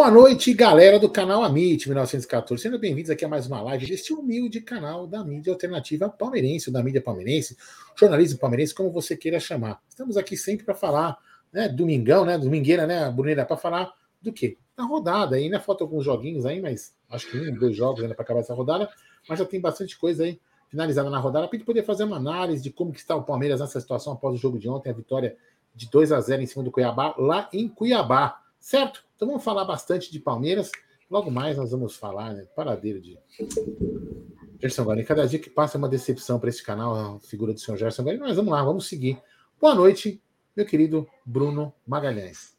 Boa noite, galera do canal Amit 1914. Sejam bem-vindos aqui a mais uma live deste humilde canal da mídia alternativa palmeirense, da mídia palmeirense, jornalismo palmeirense, como você queira chamar. Estamos aqui sempre para falar, né, domingão, né, domingueira, né, Brunera, para falar do quê? Da rodada aí, né? Faltam alguns joguinhos aí, mas acho que um, dois jogos ainda para acabar essa rodada, mas já tem bastante coisa aí finalizada na rodada para gente poder fazer uma análise de como que está o Palmeiras nessa situação após o jogo de ontem, a vitória de 2 a 0 em cima do Cuiabá, lá em Cuiabá, certo? Então vamos falar bastante de Palmeiras. Logo mais nós vamos falar, né? Paradeiro de Gerson Guarani. Cada dia que passa é uma decepção para esse canal, a figura do senhor Gerson Guarani. Mas vamos lá, vamos seguir. Boa noite, meu querido Bruno Magalhães.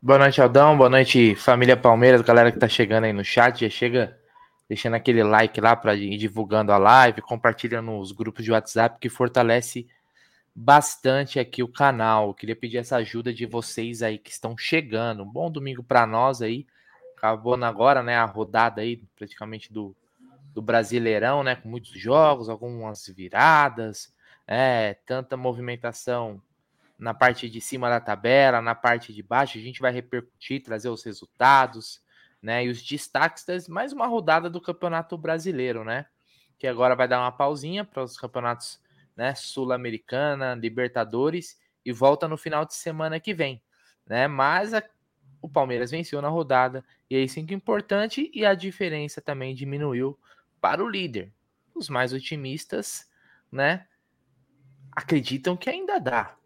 Boa noite, Aldão. Boa noite, família Palmeiras, galera que tá chegando aí no chat. Já chega deixando aquele like lá para ir divulgando a live, compartilhando nos grupos de WhatsApp que fortalece bastante aqui o canal. Eu queria pedir essa ajuda de vocês aí que estão chegando. Um bom domingo para nós aí. Acabando agora, né, a rodada aí praticamente do, do Brasileirão, né, com muitos jogos, algumas viradas, é, tanta movimentação na parte de cima da tabela, na parte de baixo. A gente vai repercutir, trazer os resultados, né, e os destaques das mais uma rodada do Campeonato Brasileiro, né? Que agora vai dar uma pausinha para os campeonatos né, Sul-Americana, Libertadores e volta no final de semana que vem, né? Mas a, o Palmeiras venceu na rodada e é isso que é importante e a diferença também diminuiu para o líder. Os mais otimistas, né, acreditam que ainda dá.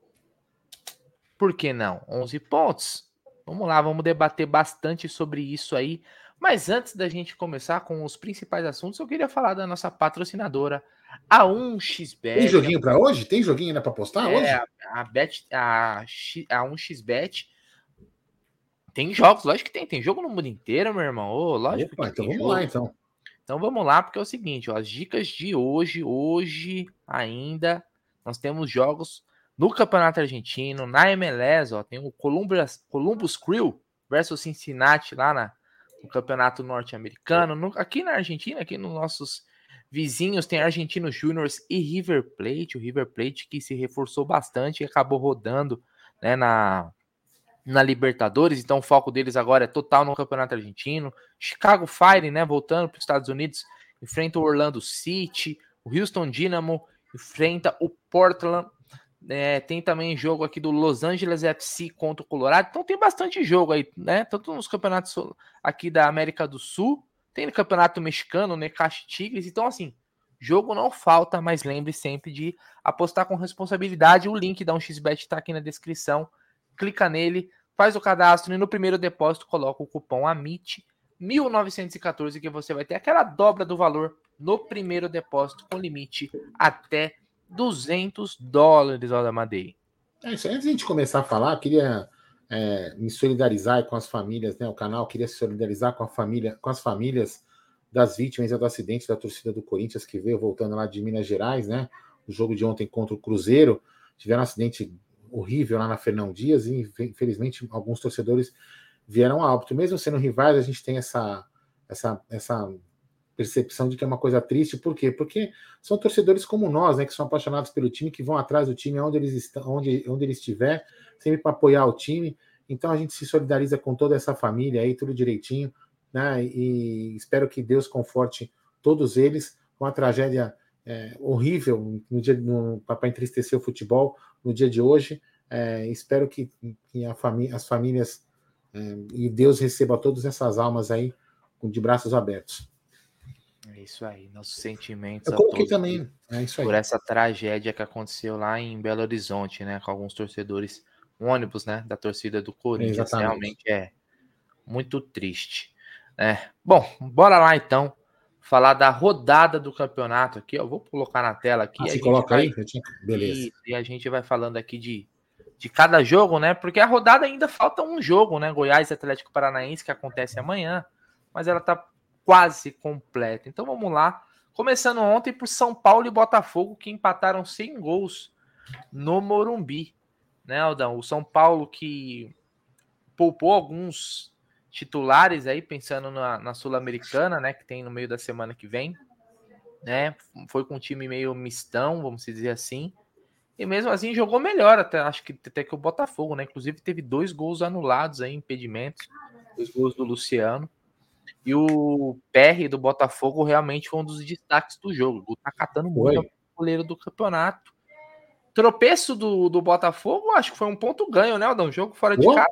Por que não? 11 pontos. Vamos lá, vamos debater bastante sobre isso aí. Mas antes da gente começar com os principais assuntos, eu queria falar da nossa patrocinadora, a 1xBet. Tem joguinho para hoje? Tem joguinho ainda para postar é, hoje? A, a, bet, a, a 1xBet tem jogos, lógico que tem. Tem jogo no mundo inteiro, meu irmão. Oh, lógico Opa, então vamos jogo. lá, então. Então vamos lá, porque é o seguinte, ó, as dicas de hoje, hoje ainda, nós temos jogos no Campeonato Argentino, na MLS, ó, tem o Columbus, Columbus Crew versus Cincinnati lá na, no Campeonato Norte-Americano. Aqui na Argentina, aqui nos nossos Vizinhos tem Argentinos Júniors e River Plate, o River Plate que se reforçou bastante e acabou rodando né, na, na Libertadores, então o foco deles agora é total no Campeonato Argentino. Chicago Fire, né, voltando para os Estados Unidos, enfrenta o Orlando City, o Houston Dynamo enfrenta o Portland. É, tem também jogo aqui do Los Angeles FC contra o Colorado. Então tem bastante jogo aí, né? Tanto nos campeonatos aqui da América do Sul tem no Campeonato Mexicano, Necaxa Tigres. Então, assim, jogo não falta, mas lembre sempre de apostar com responsabilidade. O link da 1xBet está aqui na descrição. Clica nele, faz o cadastro e no primeiro depósito coloca o cupom AMIT 1914 que você vai ter aquela dobra do valor no primeiro depósito com limite até 200 dólares, Aldamadei. É isso. Antes de a gente começar a falar, queria é, me solidarizar com as famílias, né? O canal queria se solidarizar com a família, com as famílias das vítimas do acidente da torcida do Corinthians que veio voltando lá de Minas Gerais, né? O jogo de ontem contra o Cruzeiro tiveram um acidente horrível lá na Fernão Dias e infelizmente alguns torcedores vieram a óbito. Mesmo sendo rivais, a gente tem essa essa essa percepção de que é uma coisa triste. Por quê? Porque são torcedores como nós, né, que são apaixonados pelo time, que vão atrás do time onde eles estão, onde, onde ele estiver, sempre para apoiar o time. Então a gente se solidariza com toda essa família aí, tudo direitinho, né? E espero que Deus conforte todos eles com a tragédia é, horrível no dia para entristecer o futebol no dia de hoje. É, espero que, que famí as famílias é, e Deus receba todas essas almas aí de braços abertos. É isso aí, nossos sentimentos. Eu coloquei também, é isso aí. Por essa tragédia que aconteceu lá em Belo Horizonte, né? Com alguns torcedores, um ônibus, né? Da torcida do Corinthians. Exatamente. Realmente é muito triste. É. Bom, bora lá então. Falar da rodada do campeonato aqui. Eu vou colocar na tela aqui. Ah, você coloca vai... aí? Beleza. E, e a gente vai falando aqui de, de cada jogo, né? Porque a rodada ainda falta um jogo, né? Goiás Atlético Paranaense, que acontece amanhã. Mas ela tá quase completa. Então vamos lá. Começando ontem por São Paulo e Botafogo, que empataram sem gols no Morumbi. Né, Aldão? O São Paulo que poupou alguns titulares aí, pensando na, na Sul-Americana, né? Que tem no meio da semana que vem. Né? Foi com um time meio mistão, vamos dizer assim. E mesmo assim jogou melhor, até acho que até que o Botafogo, né? Inclusive teve dois gols anulados aí, impedimentos, dois gols do Luciano. E o PR do Botafogo realmente foi um dos destaques do jogo. Tá catando muito o goleiro do campeonato. Tropeço do, do Botafogo, acho que foi um ponto ganho, né, Aldão? Jogo fora de casa.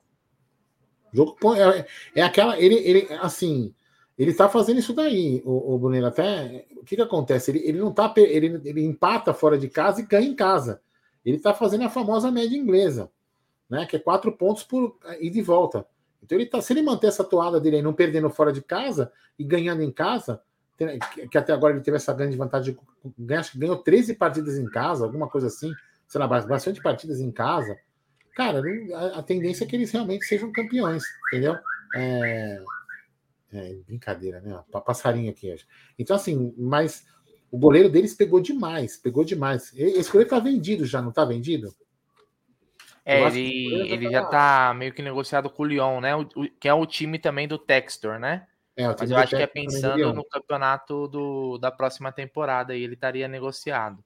Jogo é, é aquela. Ele, ele, assim, ele tá fazendo isso daí, o, o Brunel. Até. O que que acontece? Ele, ele não tá. Ele, ele empata fora de casa e ganha em casa. Ele tá fazendo a famosa média inglesa, né? Que é quatro pontos por ida e volta. Então ele tá, se ele manter essa toada dele aí, não perdendo fora de casa e ganhando em casa, que até agora ele teve essa grande vantagem acho que ganhou 13 partidas em casa, alguma coisa assim, sei lá, bastante partidas em casa. Cara, a, tendência é que eles realmente sejam campeões, entendeu? É, é brincadeira, né? Passarinho aqui. Então, assim, mas o goleiro deles pegou demais, pegou demais. Esse goleiro tá vendido já, não tá vendido? É, ele, ele já tá meio que negociado com o Lyon, né? O, o, que é o time também do Textor, né? É, Mas eu acho que é pensando no campeonato do, da próxima temporada e ele estaria negociado.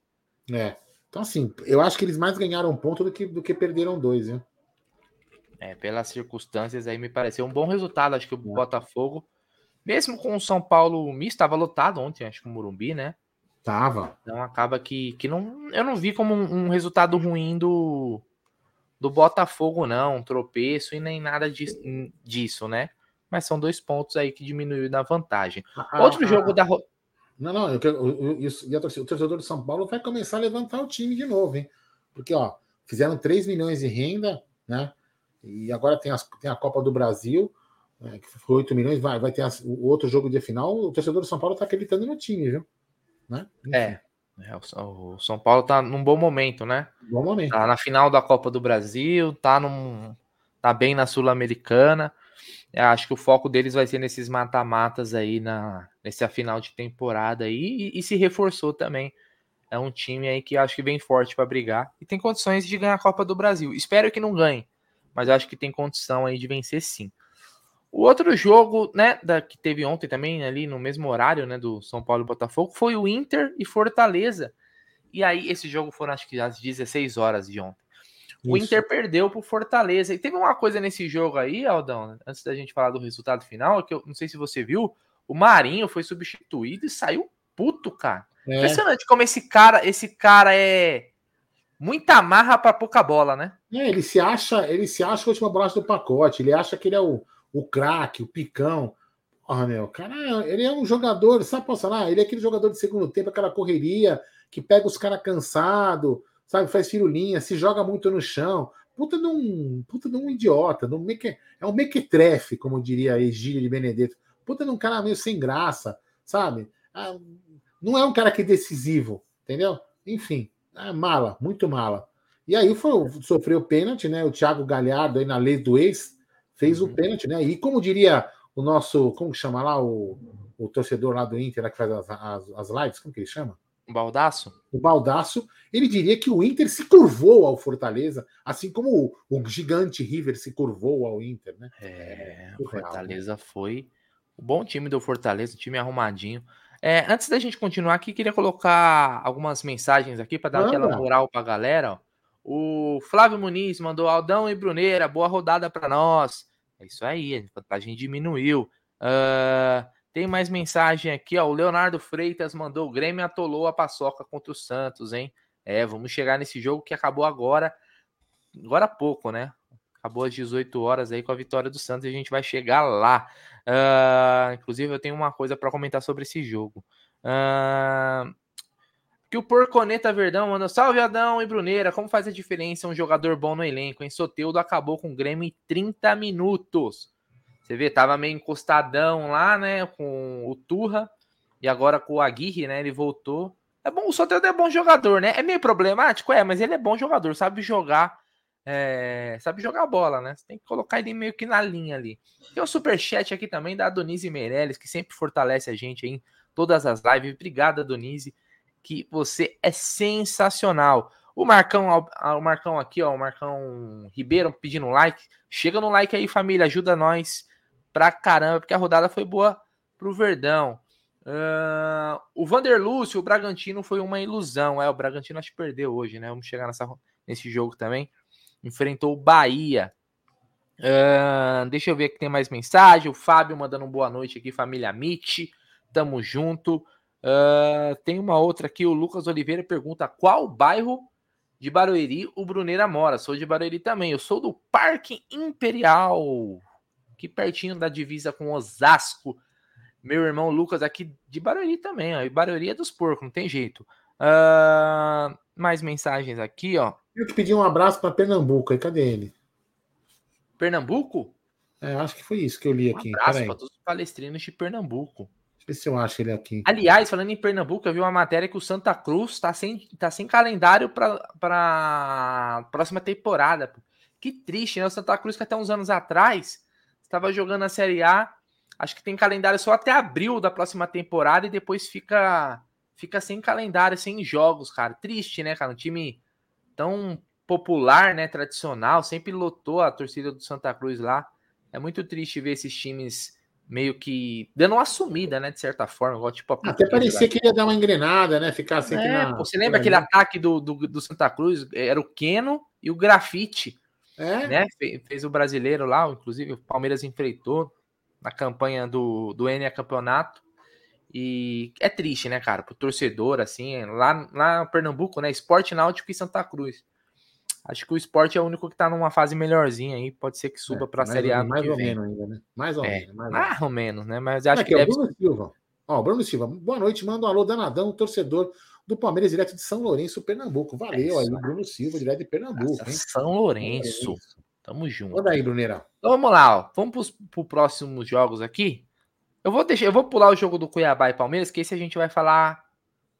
É. Então, assim, eu acho que eles mais ganharam um ponto do que, do que perderam dois, viu? É, pelas circunstâncias aí me pareceu um bom resultado. Acho que o é. Botafogo, mesmo com o São Paulo misto, estava lotado ontem, acho que o Morumbi, né? Tava. Então acaba que, que não, eu não vi como um, um resultado ruim do, do Botafogo, não, tropeço e nem nada disso, né? Mas são dois pontos aí que diminuiu na vantagem. Ah, Outro ah, jogo ah, da. Não, não, eu, eu, eu, o torcedor de São Paulo vai começar a levantar o time de novo, hein? Porque, ó, fizeram 3 milhões de renda, né? E agora tem, as, tem a Copa do Brasil, né, que foi 8 milhões, vai, vai ter as, o outro jogo de final. O torcedor de São Paulo tá acreditando no time, viu? Né? É, é, o São Paulo tá num bom momento, né? Bom momento. Tá na final da Copa do Brasil, tá, num, tá bem na Sul-Americana. Acho que o foco deles vai ser nesses mata-matas aí, na, nessa final de temporada aí, e, e, se reforçou também. É um time aí que acho que vem forte para brigar e tem condições de ganhar a Copa do Brasil. Espero que não ganhe, mas acho que tem condição aí de vencer sim. O outro jogo, né, da, que teve ontem também, ali no mesmo horário, né, do São Paulo e Botafogo, foi o Inter e Fortaleza. E aí, esse jogo foram, acho que, às 16 horas de ontem. O Isso. Inter perdeu pro Fortaleza. E teve uma coisa nesse jogo aí, Aldão, antes da gente falar do resultado final, que eu não sei se você viu, o Marinho foi substituído e saiu puto, cara. É. Impressionante como esse cara, esse cara é muita marra para pouca bola, né? É, ele se acha, ele se acha a última bolacha do pacote, ele acha que ele é o o craque, o picão. Porra, meu, cara, ele é um jogador, sabe posso falar? Ele é aquele jogador de segundo tempo, aquela correria que pega os caras cansado, sabe? Faz firulinha, se joga muito no chão. Puta de um, puta de um idiota, de um meque, é um mequetrefe, como diria Egílio de Benedetto. Puta de um cara meio sem graça, sabe? Ah, não é um cara que é decisivo, entendeu? Enfim, é mala, muito mala. E aí foi, sofreu pênalti, né? O Thiago Galhardo aí na lei do ex, fez uhum. o pênalti, né? E como diria o nosso, como que chama lá, o, o torcedor lá do Inter, lá que faz as, as, as lives, como que ele chama? O Baldaço? O Baldaço, ele diria que o Inter se curvou ao Fortaleza, assim como o, o gigante River se curvou ao Inter, né? É, o Fortaleza real, né? foi o bom time do Fortaleza, time arrumadinho. É, antes da gente continuar aqui, queria colocar algumas mensagens aqui para dar Manda. aquela moral para a galera. Ó. O Flávio Muniz mandou Aldão e Bruneira, boa rodada para nós. É isso aí, a vantagem diminuiu. Uh, tem mais mensagem aqui, ó. O Leonardo Freitas mandou: o Grêmio atolou a paçoca contra o Santos, hein? É, vamos chegar nesse jogo que acabou agora, agora há pouco, né? Acabou às 18 horas aí com a vitória do Santos e a gente vai chegar lá. Uh, inclusive, eu tenho uma coisa para comentar sobre esse jogo. Uh, que o Porconeta Verdão manda salve Adão e Bruneira. Como faz a diferença um jogador bom no elenco? Em Soteudo acabou com o Grêmio em 30 minutos. Você vê, tava meio encostadão lá, né? Com o Turra e agora com o Aguirre, né? Ele voltou. É bom, o Soteudo é bom jogador, né? É meio problemático, é, mas ele é bom jogador, sabe jogar é, sabe jogar bola, né? Você tem que colocar ele meio que na linha ali. Tem o superchat aqui também da Donise Meirelles, que sempre fortalece a gente em todas as lives. Obrigado, Donise, que você é sensacional. O Marcão, o Marcão aqui, ó, o Marcão Ribeiro pedindo like. Chega no like aí, família, ajuda nós pra caramba, porque a rodada foi boa pro Verdão. Uh, o Vander Lúcio, o Bragantino foi uma ilusão. É, o Bragantino acho que perdeu hoje, né? Vamos chegar nessa, nesse jogo também enfrentou o Bahia. Uh, deixa eu ver que tem mais mensagem. O Fábio mandando boa noite aqui, família Mitch. Tamo junto. Uh, tem uma outra aqui. O Lucas Oliveira pergunta: qual bairro de Barueri o Bruneira mora? Sou de Barueri também. Eu sou do Parque Imperial, aqui pertinho da divisa com Osasco. Meu irmão Lucas aqui de Barueri também. Ó. E Barueri é dos porcos, não tem jeito. Uh, mais mensagens aqui, ó. Eu que pedi um abraço para Pernambuco, aí cadê ele? Pernambuco? É, acho que foi isso que eu li aqui. Um abraço para todos os palestrinos de Pernambuco. Deixa eu ver se eu acho ele aqui. Aliás, falando em Pernambuco, eu vi uma matéria que o Santa Cruz está sem, tá sem calendário para próxima temporada. Que triste, né? O Santa Cruz, que até uns anos atrás estava jogando a Série A. Acho que tem calendário só até abril da próxima temporada e depois fica fica sem calendário, sem jogos, cara. Triste, né, cara? Um time tão popular, né, tradicional, sempre lotou a torcida do Santa Cruz lá. É muito triste ver esses times meio que dando uma sumida, né, de certa forma, igual tipo Até parecia que ia dar uma engrenada, né, ficar sempre é, na... Você lembra aquele ataque do, do, do, Santa Cruz? Era o Keno e o Grafite, é? né, fez, fez, o brasileiro lá, inclusive o Palmeiras enfrentou na campanha do, do N Campeonato. E é triste, né, cara, pro torcedor, assim, lá, lá no Pernambuco, né, Esporte Náutico e Santa Cruz. Acho que o esporte é o único que tá numa fase melhorzinha aí, pode ser que suba é, para a Série A. Mais ou menos ainda, né? Mais ou é, menos. Mais, mais ou menos, né? Mas acho é, que, é o Bruno Silva. Ó, Bruno Silva, boa noite, manda um alô danadão, torcedor do Palmeiras direto de São Lourenço, Pernambuco. Valeu é aí, Bruno Silva, direto de Pernambuco. Nossa, São Lourenço. Tamo junto. Manda aí. Então vamos lá, ó. Vamos pros, pro próximos jogos aqui. Eu vou deixar, eu vou pular o jogo do Cuiabá e Palmeiras, que esse a gente vai falar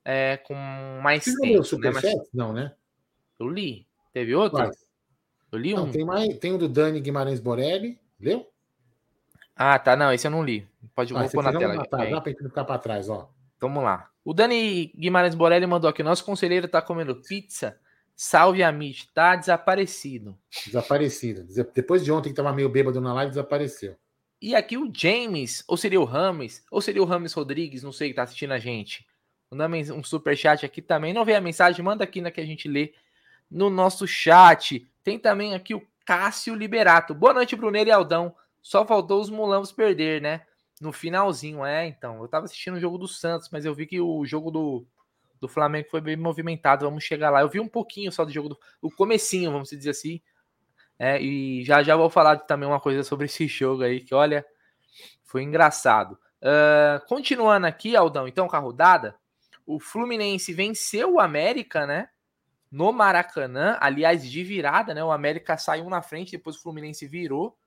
é, com mais Você tempo. Você né? Mas... Não, né? Eu li. Teve outro? Quais? Eu li não, um. Tem, mais, tem o do Dani Guimarães Borelli. Leu? Ah, tá. Não, esse eu não li. Pode ah, pôr na tela. Matar, dá pra ficar para trás, ó. Vamos lá. O Dani Guimarães Borelli mandou aqui: nosso conselheiro tá comendo pizza. Salve a Mitch, tá desaparecido. Desaparecido. Depois de ontem que tava meio bêbado na live, desapareceu. E aqui o James, ou seria o Rames, ou seria o Rames Rodrigues, não sei, que tá assistindo a gente. Mandando um super chat aqui também. Não vê a mensagem, manda aqui na que a gente lê no nosso chat. Tem também aqui o Cássio Liberato. Boa noite, Bruneiro e Aldão. Só faltou os mulambos perder, né? No finalzinho, é, então. Eu tava assistindo o jogo do Santos, mas eu vi que o jogo do, do Flamengo foi bem movimentado. Vamos chegar lá. Eu vi um pouquinho só do jogo do o comecinho, vamos dizer assim. É, e já já vou falar também uma coisa sobre esse jogo aí, que olha, foi engraçado. Uh, continuando aqui, Aldão, então, com a rodada, o Fluminense venceu o América, né? No Maracanã, aliás, de virada, né? O América saiu na frente, depois o Fluminense virou.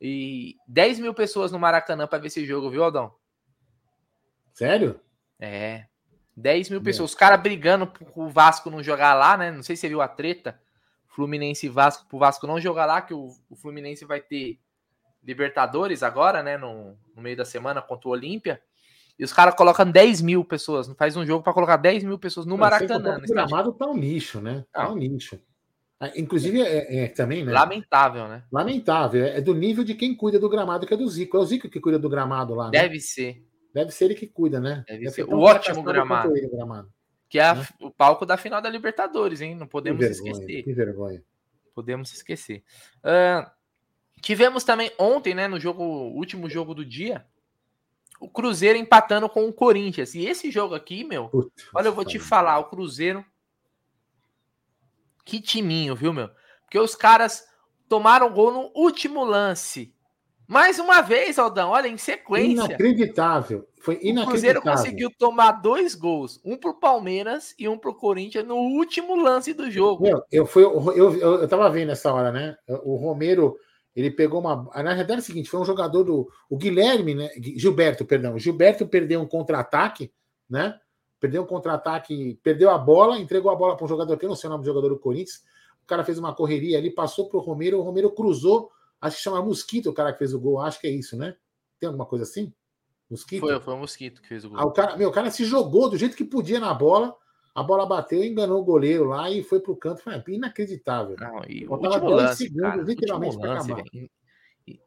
E 10 mil pessoas no Maracanã para ver esse jogo, viu, Aldão? Sério? É. 10 mil pessoas. Os caras brigando pro Vasco não jogar lá, né? Não sei se você viu a treta. Fluminense e Vasco, pro Vasco não jogar lá, que o, o Fluminense vai ter Libertadores agora, né? No, no meio da semana contra o Olímpia. E os caras colocam 10 mil pessoas. Não faz um jogo para colocar 10 mil pessoas no Maracanã. O gramado tá um lixo, né? Tá um lixo. Ah, inclusive, é, é, também, né? Lamentável, né? Lamentável. É do nível de quem cuida do gramado, que é do Zico. É o Zico que cuida do gramado lá. Né? Deve ser. Deve ser ele que cuida, né? Deve, Deve ser. O ótimo gramado. Ele, gramado. Que é né? o palco da final da Libertadores, hein? Não podemos que vergonha, esquecer. Que vergonha podemos esquecer. Uh, tivemos também ontem, né, no jogo, último jogo do dia, o Cruzeiro empatando com o Corinthians. E esse jogo aqui, meu, olha, eu vou te falar, o Cruzeiro. Que timinho, viu, meu? Porque os caras tomaram gol no último lance. Mais uma vez, Aldão, olha, em sequência. Inacreditável. Foi inacreditável. O Cruzeiro conseguiu tomar dois gols, um pro Palmeiras e um pro Corinthians no último lance do jogo. Meu, eu, fui, eu, eu, eu tava vendo essa hora, né? O Romero, ele pegou uma. Na verdade é o seguinte: foi um jogador do. O Guilherme, né? Gilberto, perdão. Gilberto perdeu um contra-ataque, né? Perdeu um contra-ataque, perdeu a bola, entregou a bola para um jogador que eu não sei o nome do jogador do Corinthians o cara fez uma correria ali, passou pro Romero, o Romero cruzou, acho que chama Mosquito, o cara que fez o gol, acho que é isso, né? Tem alguma coisa assim? Mosquito? Foi, foi o Mosquito que fez o gol. Ah, o cara, meu, o cara se jogou do jeito que podia na bola, a bola bateu, enganou o goleiro lá e foi pro canto. Foi inacreditável. Não, e último lance, segundos, cara, literalmente, lance, em,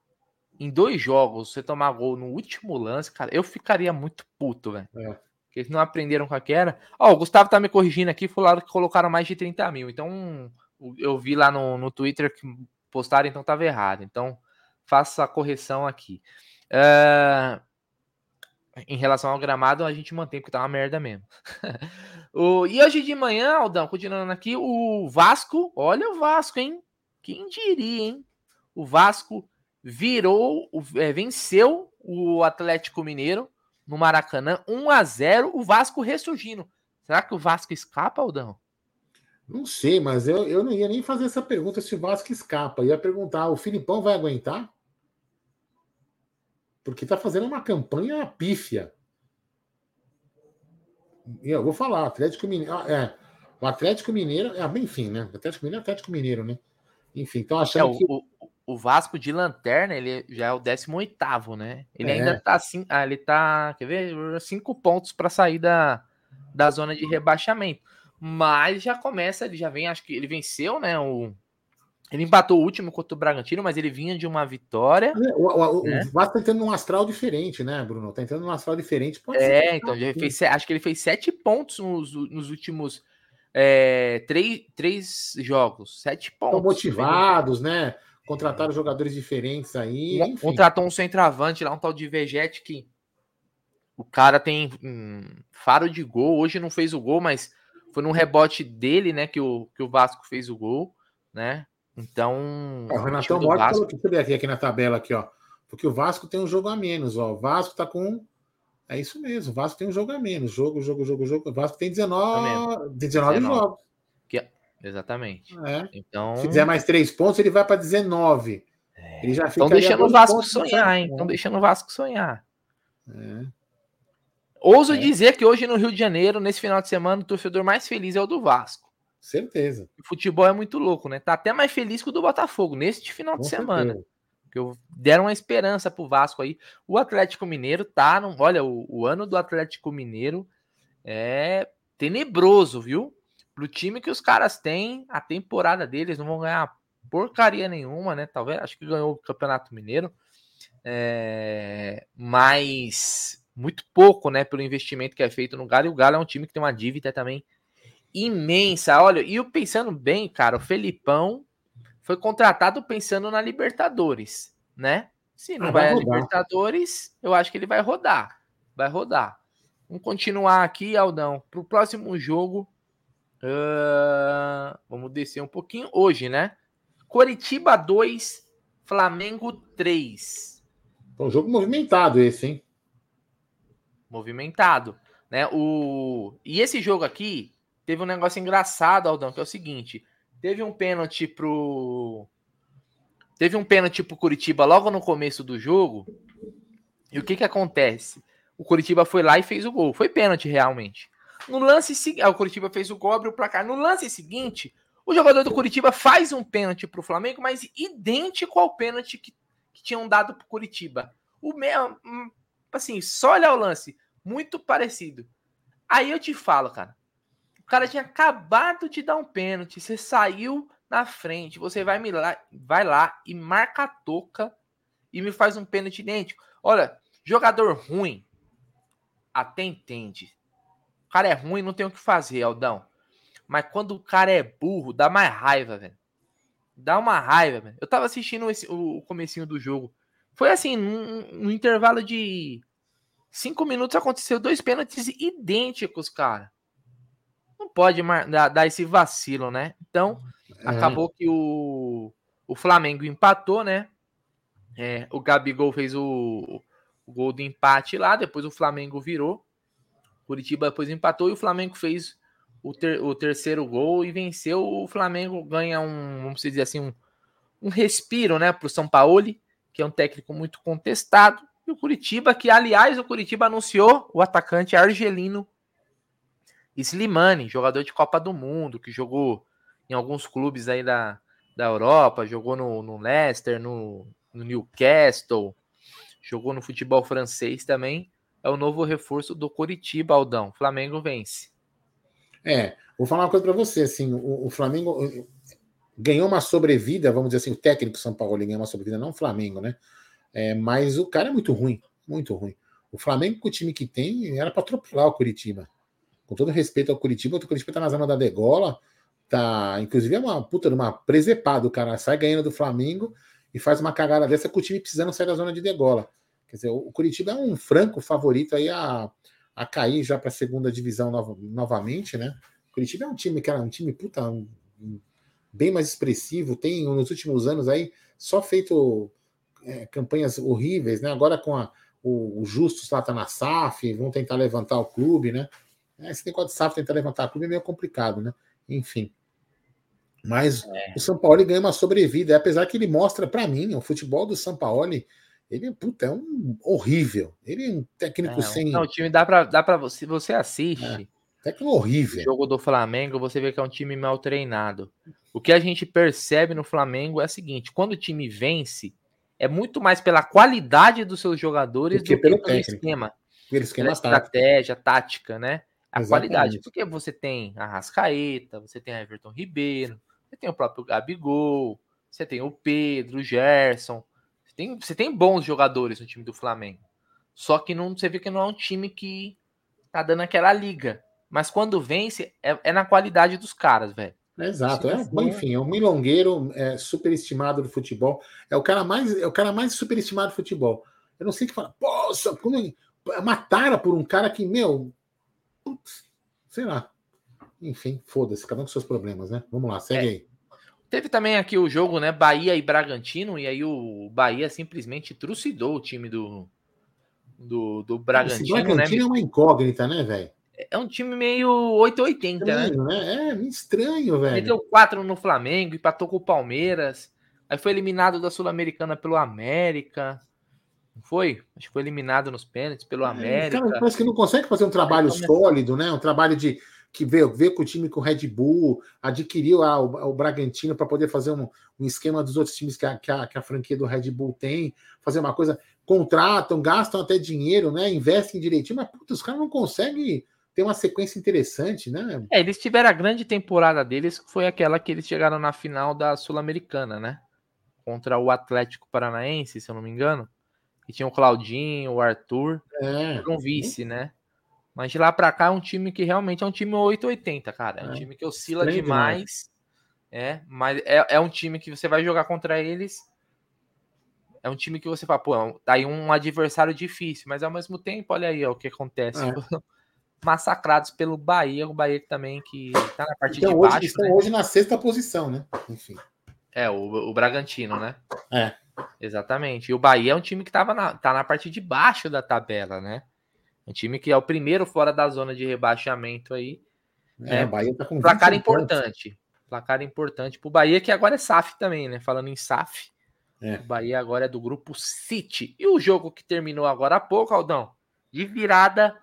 em, dois jogos, você tomar gol no último lance, cara, eu ficaria muito puto, velho. É. Porque eles não aprenderam com a que era. Ó, oh, o Gustavo tá me corrigindo aqui, falaram que colocaram mais de 30 mil. Então, eu vi lá no, no Twitter que postaram, então tava errado. Então, faça a correção aqui. Uh, em relação ao gramado, a gente mantém, porque tá uma merda mesmo. o, e hoje de manhã, Aldão, continuando aqui, o Vasco, olha o Vasco, hein? Quem diria, hein? O Vasco virou, é, venceu o Atlético Mineiro no Maracanã, 1 a 0 o Vasco ressurgindo. Será que o Vasco escapa, Aldão? Não sei, mas eu, eu não ia nem fazer essa pergunta se o Vasco escapa. Eu ia perguntar: o Filipão vai aguentar? porque está fazendo uma campanha pífia. Eu vou falar, Atlético Mineiro. Ah, é, o Atlético Mineiro. É, enfim, né? Atlético Mineiro é Atlético Mineiro, né? Enfim, então achando é, que. O, o, Vasco de lanterna, ele já é o 18, né? Ele é. ainda tá assim. Ah, ele tá. Quer ver? Cinco pontos para sair da, da zona de rebaixamento. Mas já começa, ele já vem, acho que ele venceu, né? O, ele empatou o último contra o Bragantino, mas ele vinha de uma vitória. É, o, o, né? o Vasco tá entrando num astral diferente, né, Bruno? Tá entrando num astral diferente. Pode é, então já fez, acho que ele fez sete pontos nos, nos últimos é, três, três jogos. Sete pontos. Estão motivados, né? Contrataram jogadores diferentes aí. Enfim. Contratou um centroavante lá, um tal de Vegete, que o cara tem um faro de gol. Hoje não fez o gol, mas foi num rebote dele, né, que o, que o Vasco fez o gol, né? Então. o Renatão Mota Vasco... colocou, deixa eu aqui, aqui na tabela aqui, ó. Porque o Vasco tem um jogo a menos, ó. O Vasco tá com. É isso mesmo, o Vasco tem um jogo a menos. Jogo, jogo, jogo, jogo. O Vasco tem 19, tem 19, 19. jogos. Que... É, exatamente. É. Então... Se fizer mais três pontos, ele vai para 19. É. Ele já Estão deixando o Vasco sonhar, hein? Estão deixando o Vasco sonhar. É. Ouso é. dizer que hoje no Rio de Janeiro, nesse final de semana, o torcedor mais feliz é o do Vasco. Certeza. O futebol é muito louco, né? Tá até mais feliz que o do Botafogo neste final Com de semana. Que deram uma esperança pro Vasco aí. O Atlético Mineiro tá. No, olha, o, o ano do Atlético Mineiro é tenebroso, viu? Pro time que os caras têm, a temporada deles não vão ganhar porcaria nenhuma, né? Talvez, acho que ganhou o Campeonato Mineiro. É, mas muito pouco, né? Pelo investimento que é feito no Galo. E o Galo é um time que tem uma dívida também imensa. Olha, e eu pensando bem, cara, o Felipão foi contratado pensando na Libertadores, né? Se não ah, vai, vai a Libertadores, eu acho que ele vai rodar. Vai rodar. Vamos continuar aqui, Aldão. Para o próximo jogo. Uh, vamos descer um pouquinho. Hoje, né? Coritiba 2, Flamengo 3. Um jogo movimentado esse, hein? Movimentado. Né? O... E esse jogo aqui, teve um negócio engraçado, Aldão, que é o seguinte: teve um pênalti pro. Teve um pênalti pro Curitiba logo no começo do jogo. E o que que acontece? O Curitiba foi lá e fez o gol. Foi pênalti realmente. No lance seguinte, ah, o Curitiba fez o gol, abriu o placar. No lance seguinte, o jogador do Curitiba faz um pênalti pro Flamengo, mas idêntico ao pênalti que, que tinham dado pro Curitiba. O mesmo, hum, assim, só olhar o lance, muito parecido. Aí eu te falo, cara, cara tinha acabado de dar um pênalti, você saiu na frente, você vai, me lá, vai lá e marca a toca e me faz um pênalti idêntico. Olha, jogador ruim, até entende. O cara é ruim, não tem o que fazer, Aldão. Mas quando o cara é burro, dá mais raiva, velho. Dá uma raiva, velho. Eu tava assistindo esse, o, o comecinho do jogo. Foi assim, num, num intervalo de cinco minutos aconteceu dois pênaltis idênticos, cara pode dar, dar esse vacilo, né? Então, é. acabou que o, o Flamengo empatou, né? É, o Gabigol fez o, o gol do empate lá, depois o Flamengo virou. Curitiba depois empatou e o Flamengo fez o, ter, o terceiro gol e venceu. O Flamengo ganha um, vamos dizer assim, um, um respiro, né, para o São Paulo, que é um técnico muito contestado. E o Curitiba, que aliás o Curitiba anunciou o atacante argelino Slimani, jogador de Copa do Mundo, que jogou em alguns clubes aí da, da Europa, jogou no, no Leicester, no, no Newcastle, jogou no futebol francês também. É o novo reforço do Coritiba, Aldão. Flamengo vence. É, vou falar uma coisa para você, assim, o, o, Flamengo ganhou uma sobrevida, vamos dizer assim, o técnico São Paulo ganhou uma sobrevida, não o Flamengo, né? É, mas o cara é muito ruim, muito ruim. O Flamengo, com o time que tem, era para atropelar o Curitiba. Com todo respeito ao Curitiba, o Curitiba tá na zona da degola, tá, inclusive é uma puta de uma presepada, o cara sai ganhando do Flamengo e faz uma cagada dessa com o time precisando sair da zona de degola. Quer dizer, o Curitiba é um franco favorito aí a, a cair já para a segunda divisão no, novamente, né? O Curitiba é um time que era um time puta, um, bem mais expressivo, tem nos últimos anos aí só feito é, campanhas horríveis, né? Agora com a, o, o Justus lá tá na SAF, vão tentar levantar o clube, né? Esse negócio de SAF tentar levantar clube é meio complicado, né? Enfim. Mas é. o São Paulo ganha uma sobrevida, apesar que ele mostra para mim, o futebol do São Paulo, ele puta, é um horrível. Ele é um técnico é, sem. Não, o time dá para dá para se você assiste. É. Técnico horrível. O jogo do Flamengo, você vê que é um time mal treinado. O que a gente percebe no Flamengo é o seguinte: quando o time vence, é muito mais pela qualidade dos seus jogadores do que, do pelo, que pelo esquema. Pelo esquema estratégia, tática, né? A Exatamente. qualidade. Porque você tem a Rascaeta, você tem a Everton Ribeiro, você tem o próprio Gabigol, você tem o Pedro, o Gerson. Você tem, você tem bons jogadores no time do Flamengo. Só que não, você vê que não é um time que tá dando aquela liga. Mas quando vence, é, é na qualidade dos caras, velho. Exato, é, enfim, é um milongueiro é, superestimado do futebol. É o cara mais, é o cara mais superestimado do futebol. Eu não sei o que falar. Poxa, como é uma tara por um cara que, meu, putz, sei lá. Enfim, foda-se, cada um com seus problemas, né? Vamos lá, segue é. aí. Teve também aqui o jogo, né? Bahia e Bragantino, e aí o Bahia simplesmente trucidou o time do, do, do Bragantino. Esse Bragantino né? é uma incógnita, né, velho? É um time meio 880, né? estranho, né? É, meio estranho, velho. Meteu quatro no Flamengo, empatou com o Palmeiras. Aí foi eliminado da Sul-Americana pelo América. Não foi? Acho que foi eliminado nos pênaltis pelo é, América. Cara, parece que não consegue fazer um trabalho sólido, né? Um trabalho de que veio, veio com o time com o Red Bull, adquiriu ah, o, o Bragantino para poder fazer um, um, esquema dos outros times que a, que, a, que a franquia do Red Bull tem, fazer uma coisa, contratam, gastam até dinheiro, né? Investem direitinho, mas puta, os caras não conseguem ter uma sequência interessante, né? É, eles tiveram a grande temporada deles, que foi aquela que eles chegaram na final da Sul-Americana, né? Contra o Atlético Paranaense, se eu não me engano. E tinha o Claudinho, o Arthur, é. um vice, né? Mas de lá para cá é um time que realmente é um time 880, cara. É um é. time que oscila Estranho demais. É, mas é, é um time que você vai jogar contra eles. É um time que você fala, pô, tá aí um adversário difícil, mas ao mesmo tempo, olha aí ó, o que acontece. É. Massacrados pelo Bahia, o Bahia também que tá na parte então, de hoje, baixo. Estão né? hoje na sexta posição, né? Enfim. É, o, o Bragantino, né? É. Exatamente. E o Bahia é um time que tava na, tá na parte de baixo da tabela, né? Um time que é o primeiro fora da zona de rebaixamento aí. É, o Bahia tá com placar importante. Pontos. Placar importante pro Bahia, que agora é SAF também, né? Falando em SAF. É. O Bahia agora é do grupo City. E o jogo que terminou agora há pouco, Aldão, de virada,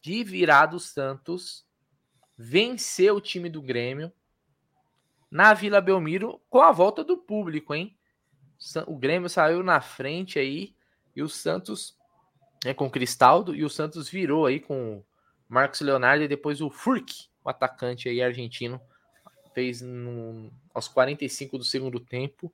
de virada o Santos venceu o time do Grêmio na Vila Belmiro com a volta do público, hein? O Grêmio saiu na frente aí e o Santos né, com o Cristaldo e o Santos virou aí com o Marcos Leonardo e depois o Furk, o atacante aí argentino, fez no, aos 45 do segundo tempo.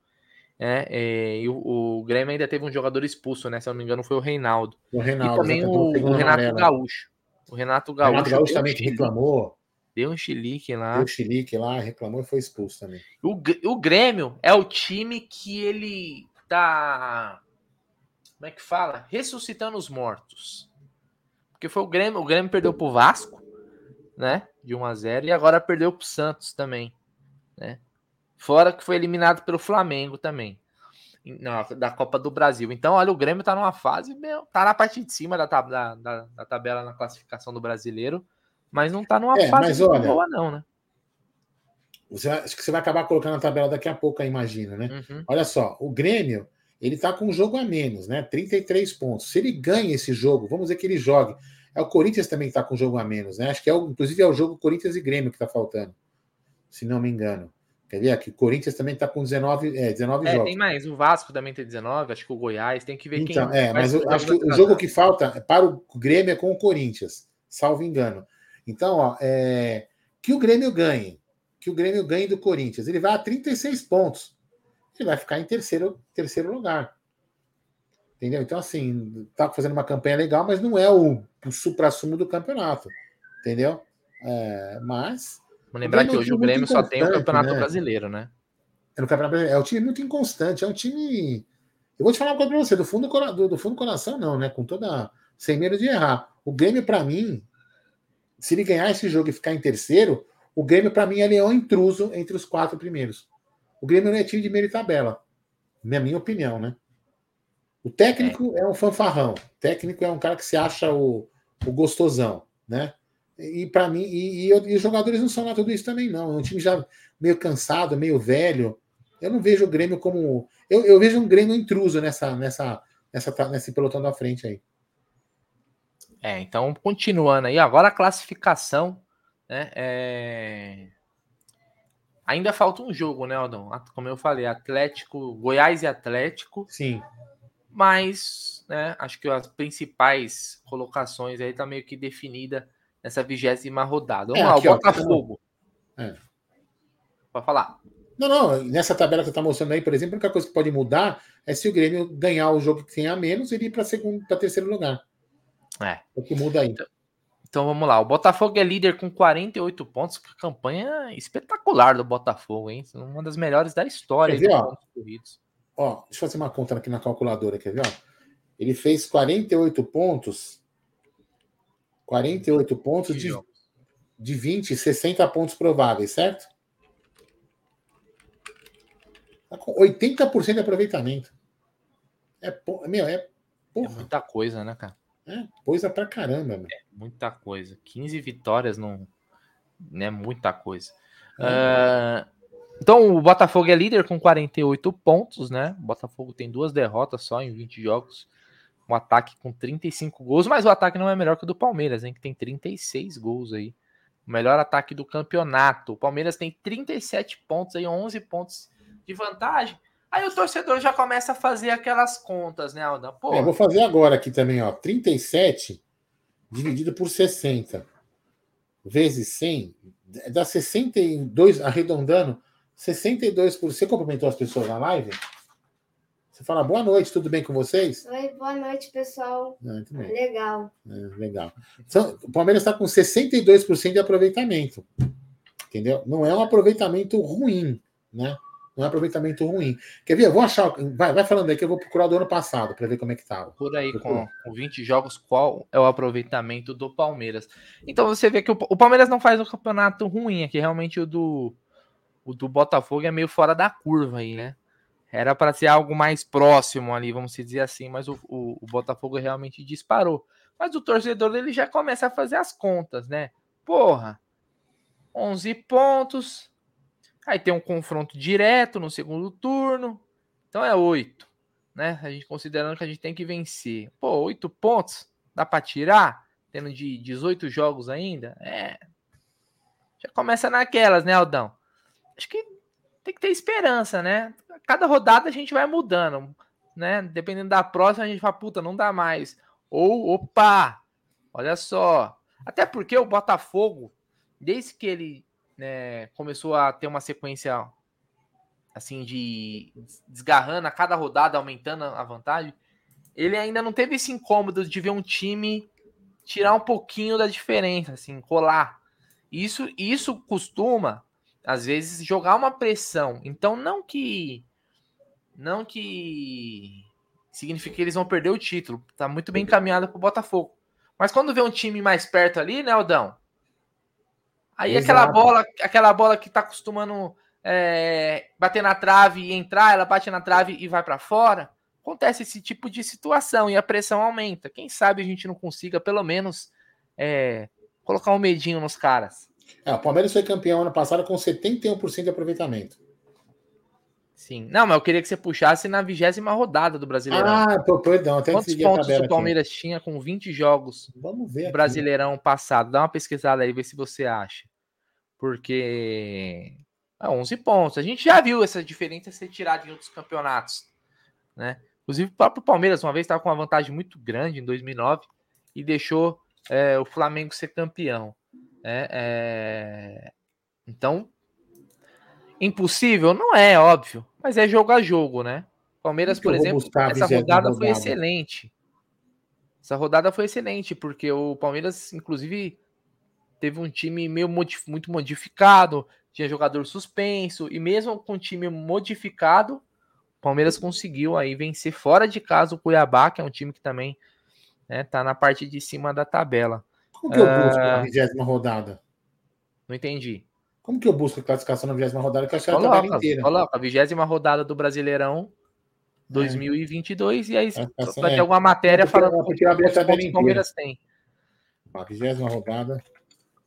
Né, é, e o, o, Grêmio ainda teve um jogador expulso, né? Se eu não me engano, foi o Reinaldo. O Reinaldo e também o, o Renato Gaúcho. O Renato Gaúcho. Renato Gaúcho também reclamou. Deu um chilique lá. Deu um chilique lá, reclamou e foi expulso também. O, o Grêmio é o time que ele tá como é que fala? Ressuscitando os mortos. Porque foi o Grêmio, o Grêmio perdeu pro Vasco, né? De 1 a 0 e agora perdeu pro Santos também, né? Fora que foi eliminado pelo Flamengo também. Na, da Copa do Brasil. Então, olha, o Grêmio tá numa fase, meu, tá na parte de cima da, da, da, da tabela na classificação do brasileiro, mas não tá numa é, fase olha, boa, não, né? Você, acho que você vai acabar colocando a tabela daqui a pouco, imagina, né? Uhum. Olha só, o Grêmio ele está com um jogo a menos, né? 33 pontos. Se ele ganha esse jogo, vamos dizer que ele jogue. É o Corinthians também que está com um jogo a menos, né? Acho que é o, inclusive é o jogo Corinthians e Grêmio que está faltando, se não me engano. Quer ver aqui? O Corinthians também está com 19, é, 19 é, jogos. Tem mais. O Vasco também tem 19, acho que o Goiás tem que ver então, quem. É, mas eu acho que o jogo que falta para o Grêmio é com o Corinthians, salvo engano. Então, ó, é, que o Grêmio ganhe, que o Grêmio ganhe do Corinthians, ele vai a 36 pontos. Ele vai ficar em terceiro, terceiro lugar. Entendeu? Então, assim, tá fazendo uma campanha legal, mas não é o, o supra-sumo do campeonato. Entendeu? É, mas Vamos lembrar que hoje o Grêmio só tem o Campeonato né? Brasileiro, né? É, no Campeonato Brasileiro. é um time muito inconstante, é um time. Eu vou te falar uma coisa pra você, do fundo do, do fundo do coração, não, né? Com toda. Sem medo de errar. O Grêmio, para mim, se ele ganhar esse jogo e ficar em terceiro, o Grêmio, para mim, é um intruso entre os quatro primeiros. O Grêmio não é time de meio tabela, na minha opinião, né? O técnico é, é um fanfarrão. O técnico é um cara que se acha o, o gostosão, né? E para mim, e, e, e, os jogadores não são lá tudo isso também, não. É um time já meio cansado, meio velho. Eu não vejo o Grêmio como. Eu, eu vejo um Grêmio intruso nessa, nessa, nessa, nesse pelotão da frente aí. É, então, continuando aí, agora a classificação, né? É... Ainda falta um jogo, né, Aldão? Como eu falei, Atlético, Goiás e Atlético. Sim. Mas, né, acho que as principais colocações aí tá meio que definida nessa vigésima rodada. Vamos é, lá, aqui, o Botafogo. Ó, é. Pode falar. Não, não, nessa tabela que você está mostrando aí, por exemplo, a única coisa que pode mudar é se o Grêmio ganhar o jogo que tem a menos, ele ir para segundo, para terceiro lugar. É. O que muda aí. Então, então, vamos lá. O Botafogo é líder com 48 pontos. Campanha espetacular do Botafogo, hein? Uma das melhores da história ver, ó, corridos. Ó, deixa eu fazer uma conta aqui na calculadora, quer ver? Ó? Ele fez 48 pontos 48 pontos de, de 20, 60 pontos prováveis, certo? 80% tá de aproveitamento. É, meu, é, porra. é muita coisa, né, cara? É coisa pra caramba, meu. É muita coisa. 15 vitórias não é muita coisa. É. Uh, então, o Botafogo é líder com 48 pontos, né? O Botafogo tem duas derrotas só em 20 jogos um ataque com 35 gols, mas o ataque não é melhor que o do Palmeiras, hein, que tem 36 gols aí. O melhor ataque do campeonato. O Palmeiras tem 37 pontos aí, 11 pontos de vantagem. Aí o torcedor já começa a fazer aquelas contas, né, Aldan? Pô, é, vou fazer agora aqui também, ó. 37 dividido por 60 vezes 100 dá 62, arredondando, 62%. Você cumprimentou as pessoas na live? Você fala boa noite, tudo bem com vocês? Oi, boa noite, pessoal. Ah, legal. É, legal. Então, o Palmeiras está com 62% de aproveitamento. Entendeu? Não é um aproveitamento ruim, né? Não é um aproveitamento ruim. Quer ver? Eu vou achar. Vai, vai falando aí que eu vou procurar do ano passado para ver como é que estava. Por aí, com, com 20 jogos, qual é o aproveitamento do Palmeiras? Então você vê que o, o Palmeiras não faz um campeonato ruim aqui. Realmente o do, o do Botafogo é meio fora da curva aí, né? Era para ser algo mais próximo ali, vamos dizer assim, mas o, o, o, Botafogo realmente disparou. Mas o torcedor ele já começa a fazer as contas, né? Porra, 11 pontos. Aí tem um confronto direto no segundo turno. Então é 8, né? A gente considerando que a gente tem que vencer. Pô, 8 pontos, dá para tirar? Tendo de 18 jogos ainda? É. Já começa naquelas, né, Aldão? Acho que tem que ter esperança, né? Cada rodada a gente vai mudando, né? Dependendo da próxima, a gente fala, puta, não dá mais. Ou, opa, olha só. Até porque o Botafogo, desde que ele né, começou a ter uma sequência assim de desgarrando a cada rodada, aumentando a vantagem, ele ainda não teve esse incômodo de ver um time tirar um pouquinho da diferença, assim, colar. Isso, isso costuma às vezes jogar uma pressão. Então não que não que significa que eles vão perder o título. Tá muito bem encaminhado pro Botafogo. Mas quando vê um time mais perto ali, né, Aldão? Aí Exato. aquela bola, aquela bola que tá acostumando é, bater na trave e entrar, ela bate na trave e vai para fora. Acontece esse tipo de situação e a pressão aumenta. Quem sabe a gente não consiga, pelo menos, é, colocar um medinho nos caras. É, o Palmeiras foi campeão ano passado com 71% de aproveitamento. Sim. Não, mas eu queria que você puxasse na vigésima rodada do Brasileirão. Ah, perdão. Até Quantos pontos o Palmeiras aqui. tinha com 20 jogos Vamos ver Brasileirão passado? Dá uma pesquisada aí, vê se você acha. Porque É 11 pontos. A gente já viu essa diferença ser tirada em outros campeonatos, né? Inclusive o próprio Palmeiras uma vez estava com uma vantagem muito grande em 2009 e deixou é, o Flamengo ser campeão. Né? É... Então, impossível não é, óbvio, mas é jogo a jogo, né? Palmeiras, por exemplo, essa rodada, foi excelente. Essa rodada foi excelente, porque o Palmeiras, inclusive, teve um time meio modif muito modificado, tinha jogador suspenso, e mesmo com o time modificado, o Palmeiras conseguiu aí vencer fora de casa o Cuiabá, que é um time que também né, tá na parte de cima da tabela. Como que eu busco uh... na vigésima rodada? Não entendi. Como que eu busco a classificação na vigésima rodada? Que eu coloca, a tabela inteira. Coloca a vigésima rodada do Brasileirão 2022 é. e aí é, vai ter alguma matéria falando porque a o Palmeiras tem. A vigésima rodada.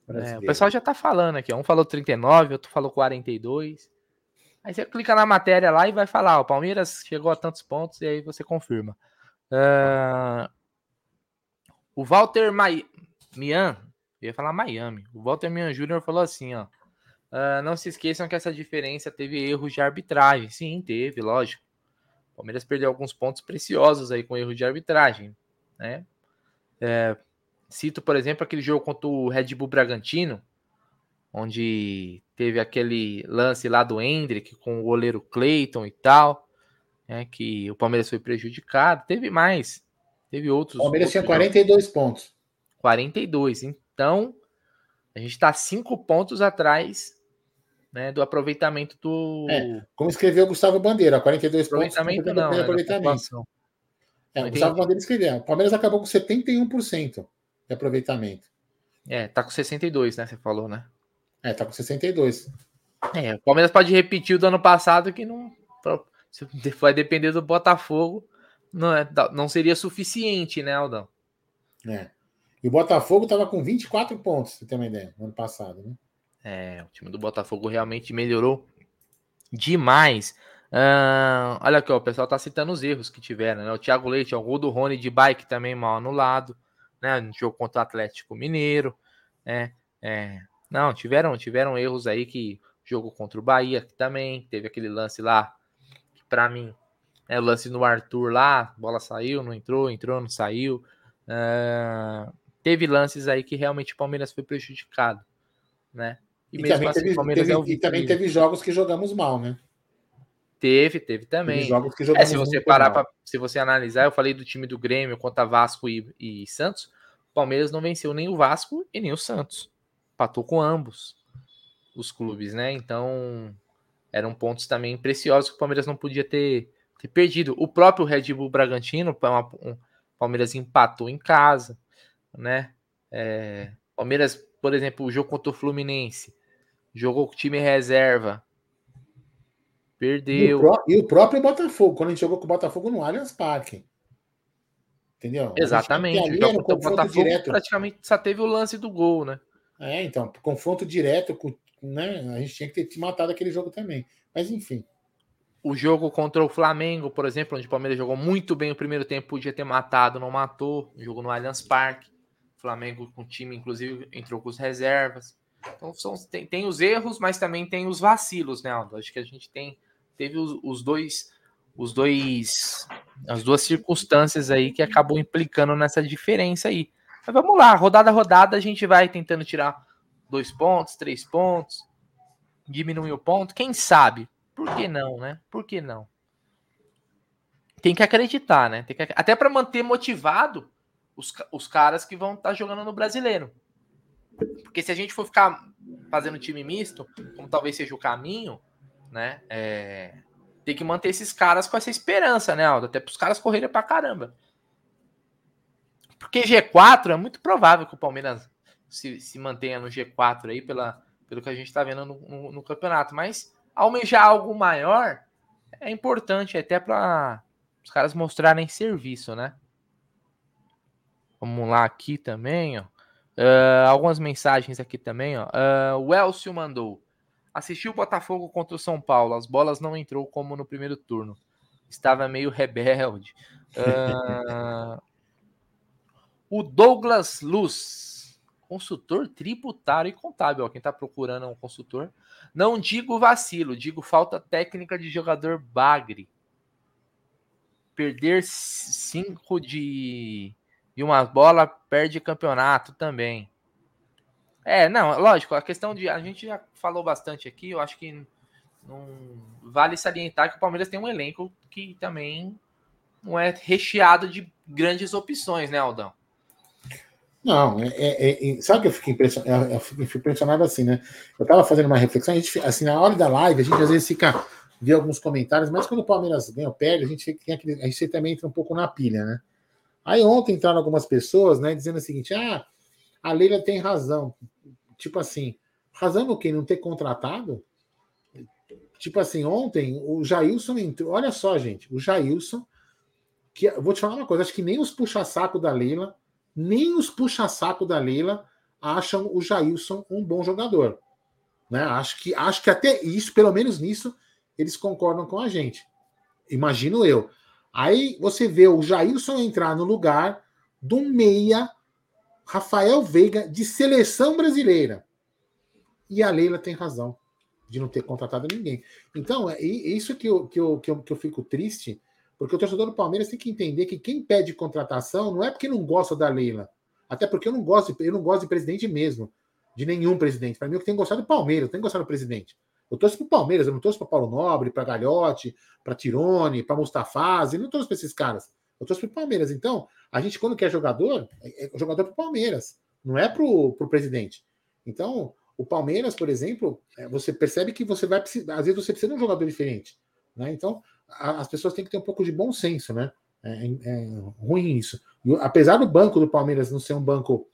É, o pessoal já tá falando aqui. Um falou 39, outro falou 42. Aí você clica na matéria lá e vai falar: o Palmeiras chegou a tantos pontos e aí você confirma. Uh, o Walter Mai... Mian, eu ia falar Miami. O Walter Mian Júnior falou assim: ó. Uh, não se esqueçam que essa diferença teve erros de arbitragem. Sim, teve, lógico. O Palmeiras perdeu alguns pontos preciosos aí com erro de arbitragem, né? É, Cito, por exemplo, aquele jogo contra o Red Bull Bragantino, onde teve aquele lance lá do Hendrick com o goleiro Clayton e tal, né, que o Palmeiras foi prejudicado. Teve mais, teve outros. O Palmeiras tinha 42 jogos. pontos. 42. Então, a gente está cinco pontos atrás né, do aproveitamento do. É, como escreveu o Gustavo Bandeira, 42 aproveitamento pontos. Não, aproveitamento. É, o Gustavo Bandeira escreveu. O Palmeiras acabou com 71% de aproveitamento. É, tá com 62, né? Você falou, né? É, tá com 62. É, o Palmeiras pode repetir o do ano passado que não. Vai depender do Botafogo. Não, é, não seria suficiente, né, Aldão? É. E o Botafogo tava com 24 pontos, você tem uma ideia, no ano passado, né? É, o time do Botafogo realmente melhorou demais. Olha aqui, ó, o pessoal tá citando os erros que tiveram, né? O Thiago Leite, o gol do Rony de bike também mal anulado né? No jogo contra o Atlético Mineiro, né? É, não, tiveram, tiveram erros aí que jogo contra o Bahia que também teve aquele lance lá que para mim é o lance no Arthur lá, bola saiu, não entrou, entrou, não saiu. Teve lances aí que realmente o Palmeiras foi prejudicado, né? E, e mesmo assim, teve, teve, é e também teve jogos que jogamos mal, né? Teve, teve também. Teve jogos que jogamos é, se você parar para se você analisar, eu falei do time do Grêmio contra Vasco e, e Santos. Palmeiras não venceu nem o Vasco e nem o Santos. Patou com ambos os clubes, né? Então, eram pontos também preciosos que o Palmeiras não podia ter, ter perdido. O próprio Red Bull Bragantino, o Palmeiras empatou em casa, né? É, Palmeiras, por exemplo, o jogo contra o Fluminense, jogou com o time reserva, perdeu. E o, e o próprio Botafogo, quando a gente jogou com o Botafogo no Allianz Parque. Entendeu? Exatamente. O Botafogo direto. praticamente só teve o lance do gol, né? É, então, confronto direto, com, né? A gente tinha que ter matado aquele jogo também. Mas enfim. O jogo contra o Flamengo, por exemplo, onde o Palmeiras jogou muito bem o primeiro tempo, podia ter matado, não matou. O jogo no Allianz Parque. Flamengo com o time, inclusive, entrou com os reservas. Então são, tem, tem os erros, mas também tem os vacilos, né, Aldo? Acho que a gente tem teve os, os dois os dois as duas circunstâncias aí que acabou implicando nessa diferença aí. Mas vamos lá, rodada a rodada a gente vai tentando tirar dois pontos, três pontos, diminuir o ponto, quem sabe? Por que não, né? Por que não? Tem que acreditar, né? Que, até para manter motivado os, os caras que vão estar tá jogando no brasileiro. Porque se a gente for ficar fazendo time misto, como talvez seja o caminho, né? É, tem que manter esses caras com essa esperança, né, Aldo? Até para os caras correrem para caramba. Porque G4 é muito provável que o Palmeiras se, se mantenha no G4 aí, pela, pelo que a gente está vendo no, no, no, campeonato. Mas almejar algo maior é importante até para os caras mostrarem serviço, né? Vamos lá aqui também, ó. Uh, algumas mensagens aqui também, ó. Uh, o Elcio mandou. Assisti o Botafogo contra o São Paulo. As bolas não entrou como no primeiro turno. Estava meio rebelde. Uh... o Douglas Luz. Consultor tributário e contábil. Quem está procurando um consultor. Não digo vacilo, digo falta técnica de jogador bagre. Perder cinco de, de uma bola perde campeonato também. É, não, lógico, a questão de. A gente já falou bastante aqui, eu acho que não vale salientar que o Palmeiras tem um elenco que também não é recheado de grandes opções, né, Aldão? Não, é, é, é, sabe que eu fico impressionado, eu fico impressionado assim, né? Eu estava fazendo uma reflexão, a gente, assim, na hora da live, a gente às vezes fica, vê alguns comentários, mas quando o Palmeiras ganha o perde, a gente, tem aquele, a gente também entra um pouco na pilha, né? Aí ontem entraram algumas pessoas, né, dizendo o seguinte: ah, a Leila tem razão. Tipo assim, razão no quê? Não ter contratado? Tipo assim, ontem o Jailson entrou. Olha só, gente, o Jailson, que vou te falar uma coisa, acho que nem os puxa-saco da Leila nem os puxa-saco da Leila acham o Jailson um bom jogador. Né? Acho, que, acho que até isso, pelo menos nisso, eles concordam com a gente. Imagino eu. Aí você vê o Jailson entrar no lugar do meia Rafael Veiga de seleção brasileira. E a Leila tem razão de não ter contratado ninguém. Então, é isso que eu, que eu, que eu, que eu fico triste porque o torcedor do Palmeiras tem que entender que quem pede contratação não é porque não gosta da Leila. Até porque eu não gosto, eu não gosto de presidente mesmo. De nenhum presidente. Para mim, eu tenho gostado do Palmeiras, eu tenho gostado do presidente. Eu torço para o Palmeiras, eu não torço para Paulo Nobre, para Galhote, para Tirone, para Mustafazi, não torço para esses caras. Eu torço para o Palmeiras. Então, a gente, quando quer jogador, é, é jogador para o Palmeiras, não é para o presidente. Então, o Palmeiras, por exemplo, é, você percebe que você vai precisar, às vezes você precisa de um jogador diferente. Né? Então, as pessoas têm que ter um pouco de bom senso, né? É, é, é ruim isso. E, apesar do banco do Palmeiras não ser um banco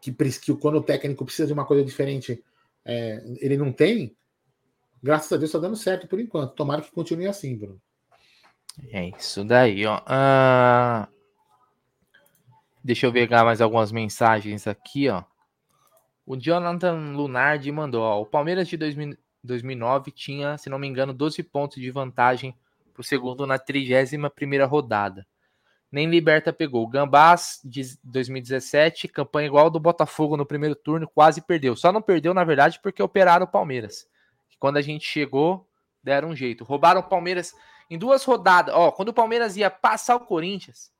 que, que quando o técnico precisa de uma coisa diferente, é, ele não tem, graças a Deus está dando certo por enquanto. Tomara que continue assim, Bruno. É isso daí, ó. Ah, deixa eu pegar mais algumas mensagens aqui, ó. O Jonathan Lunardi mandou, ó, o Palmeiras de 2000, 2009 tinha, se não me engano, 12 pontos de vantagem para o segundo na 31 rodada. Nem Liberta pegou. Gambás de 2017, campanha igual do Botafogo no primeiro turno, quase perdeu. Só não perdeu, na verdade, porque operaram o Palmeiras. Quando a gente chegou, deram um jeito. Roubaram o Palmeiras em duas rodadas. Ó, quando o Palmeiras ia passar o Corinthians,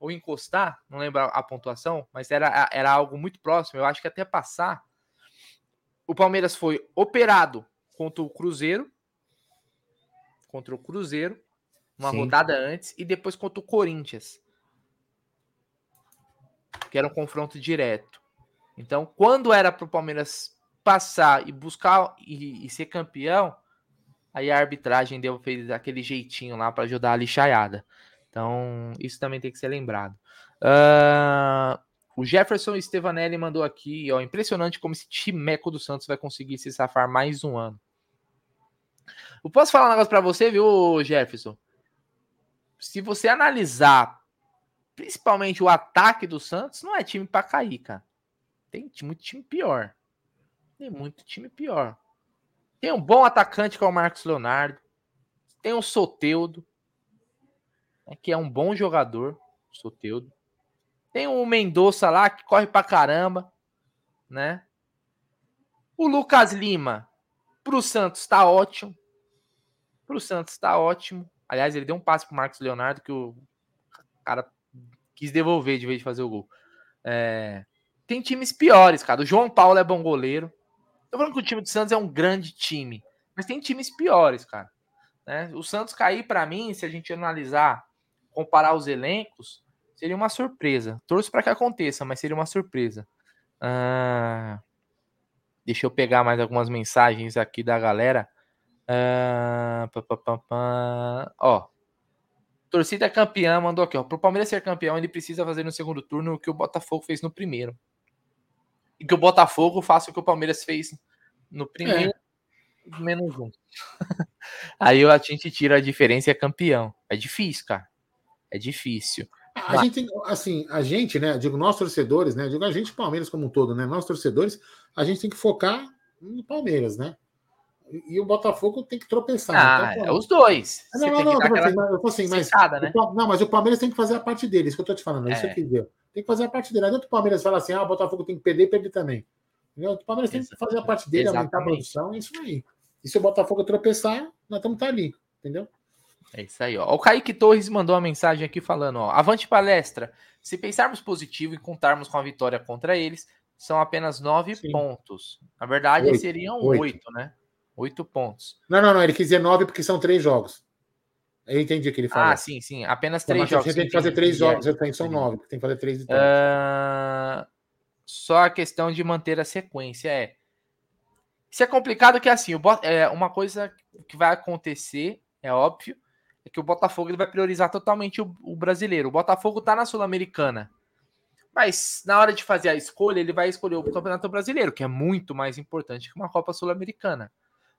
ou encostar, não lembro a pontuação, mas era, era algo muito próximo. Eu acho que até passar. O Palmeiras foi operado contra o Cruzeiro. Contra o Cruzeiro. Uma Sim. rodada antes. E depois contra o Corinthians. Que era um confronto direto. Então, quando era para o Palmeiras passar e buscar e, e, ser campeão, aí a arbitragem deu fez aquele jeitinho lá para ajudar a lixaiada. Então, isso também tem que ser lembrado. Uh, o Jefferson Stevanelli mandou aqui, ó, impressionante como esse timeco do Santos vai conseguir se safar mais um ano. Eu posso falar um negócio para você, viu, Jefferson? Se você analisar principalmente o ataque do Santos, não é time para cair, cara. Tem muito time pior. Tem muito time pior. Tem um bom atacante que é o Marcos Leonardo. Tem o Soteudo, né, que é um bom jogador, Soteudo. Tem o Mendonça lá que corre pra caramba, né? O Lucas Lima pro Santos tá ótimo. Pro Santos tá ótimo. Aliás, ele deu um passe pro Marcos Leonardo que o cara quis devolver de vez de fazer o gol. É... Tem times piores, cara. O João Paulo é bom goleiro. Tô falando que o time do Santos é um grande time, mas tem times piores, cara. Né? O Santos cair para mim, se a gente analisar, comparar os elencos, Seria uma surpresa. Torço para que aconteça, mas seria uma surpresa. Ah, deixa eu pegar mais algumas mensagens aqui da galera. Ah, pá, pá, pá, Ó, torcida campeã mandou aqui, ó. Pro Palmeiras ser campeão, ele precisa fazer no segundo turno o que o Botafogo fez no primeiro. E que o Botafogo faça o que o Palmeiras fez no primeiro, é. menos um. Aí a gente tira a diferença e é campeão. É difícil, cara. É difícil. A gente tem, assim, a gente, né? Digo, nós torcedores, né? Digo, a gente, Palmeiras como um todo, né? Nós torcedores, a gente tem que focar no Palmeiras, né? E, o Botafogo tem que tropeçar. Ah, então, é os dois. Não, não, não, não, assim, mas, assim, mas, né? o, não, mas o Palmeiras tem que fazer a parte dele, isso que eu tô te falando, é isso que eu Tem que fazer a parte dele. Não o Palmeiras fala assim, ah, o Botafogo tem que perder, perder também. Entendeu? O Palmeiras tem que fazer a parte dele, Exatamente. aumentar a produção, é isso aí. E se o Botafogo tropeçar, nós estamos tá ali, entendeu? É isso aí, ó. O Kaique Torres mandou uma mensagem aqui falando, ó. Avante palestra. Se pensarmos positivo e contarmos com a vitória contra eles, são apenas nove Sim. pontos. Na verdade, oito. seriam oito, né? Oito pontos. Não, não, não. Ele quis dizer nove porque são três jogos. Eu entendi o que ele falou. Ah, sim, sim. Apenas três jogos. Você tem que fazer três jogos. Eu tenho, são nove. Tem que fazer três vitórias. Uh... Só a questão de manter a sequência é. Isso é complicado que assim, o é uma coisa que vai acontecer, é óbvio, é que o Botafogo ele vai priorizar totalmente o, o brasileiro. O Botafogo tá na Sul-Americana. Mas na hora de fazer a escolha, ele vai escolher o Campeonato Brasileiro, que é muito mais importante que uma Copa Sul-Americana.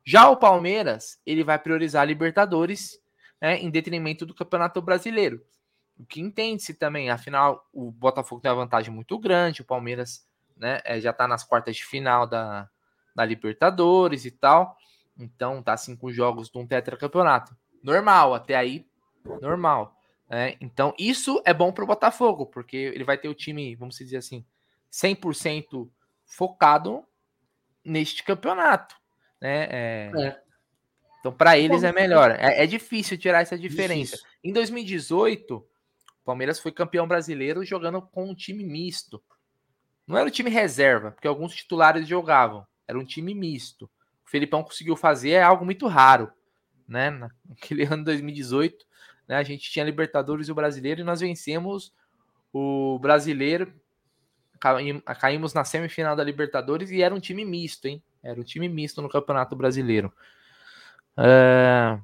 Já o Palmeiras, ele vai priorizar a Libertadores né, em detrimento do Campeonato Brasileiro. O que entende-se também, afinal, o Botafogo tem uma vantagem muito grande, o Palmeiras né, é, já está nas quartas de final da, da Libertadores e tal. Então tá cinco jogos de um tetracampeonato. Normal, até aí, normal. Né? Então, isso é bom para o Botafogo, porque ele vai ter o time, vamos dizer assim, 100% focado neste campeonato. Né? É... É. Então, para eles é melhor. É, é, difícil tirar essa diferença. Difícil. Em 2018, o Palmeiras foi campeão brasileiro jogando com um time misto. Não era o time reserva, porque alguns titulares jogavam. Era um time misto. O Felipão conseguiu fazer é algo muito raro. Né? Naquele ano de 2018, né, a gente tinha Libertadores e o Brasileiro e nós vencemos o Brasileiro. Caímos na semifinal da Libertadores e era um time misto, hein? Era um time misto no Campeonato Brasileiro. É...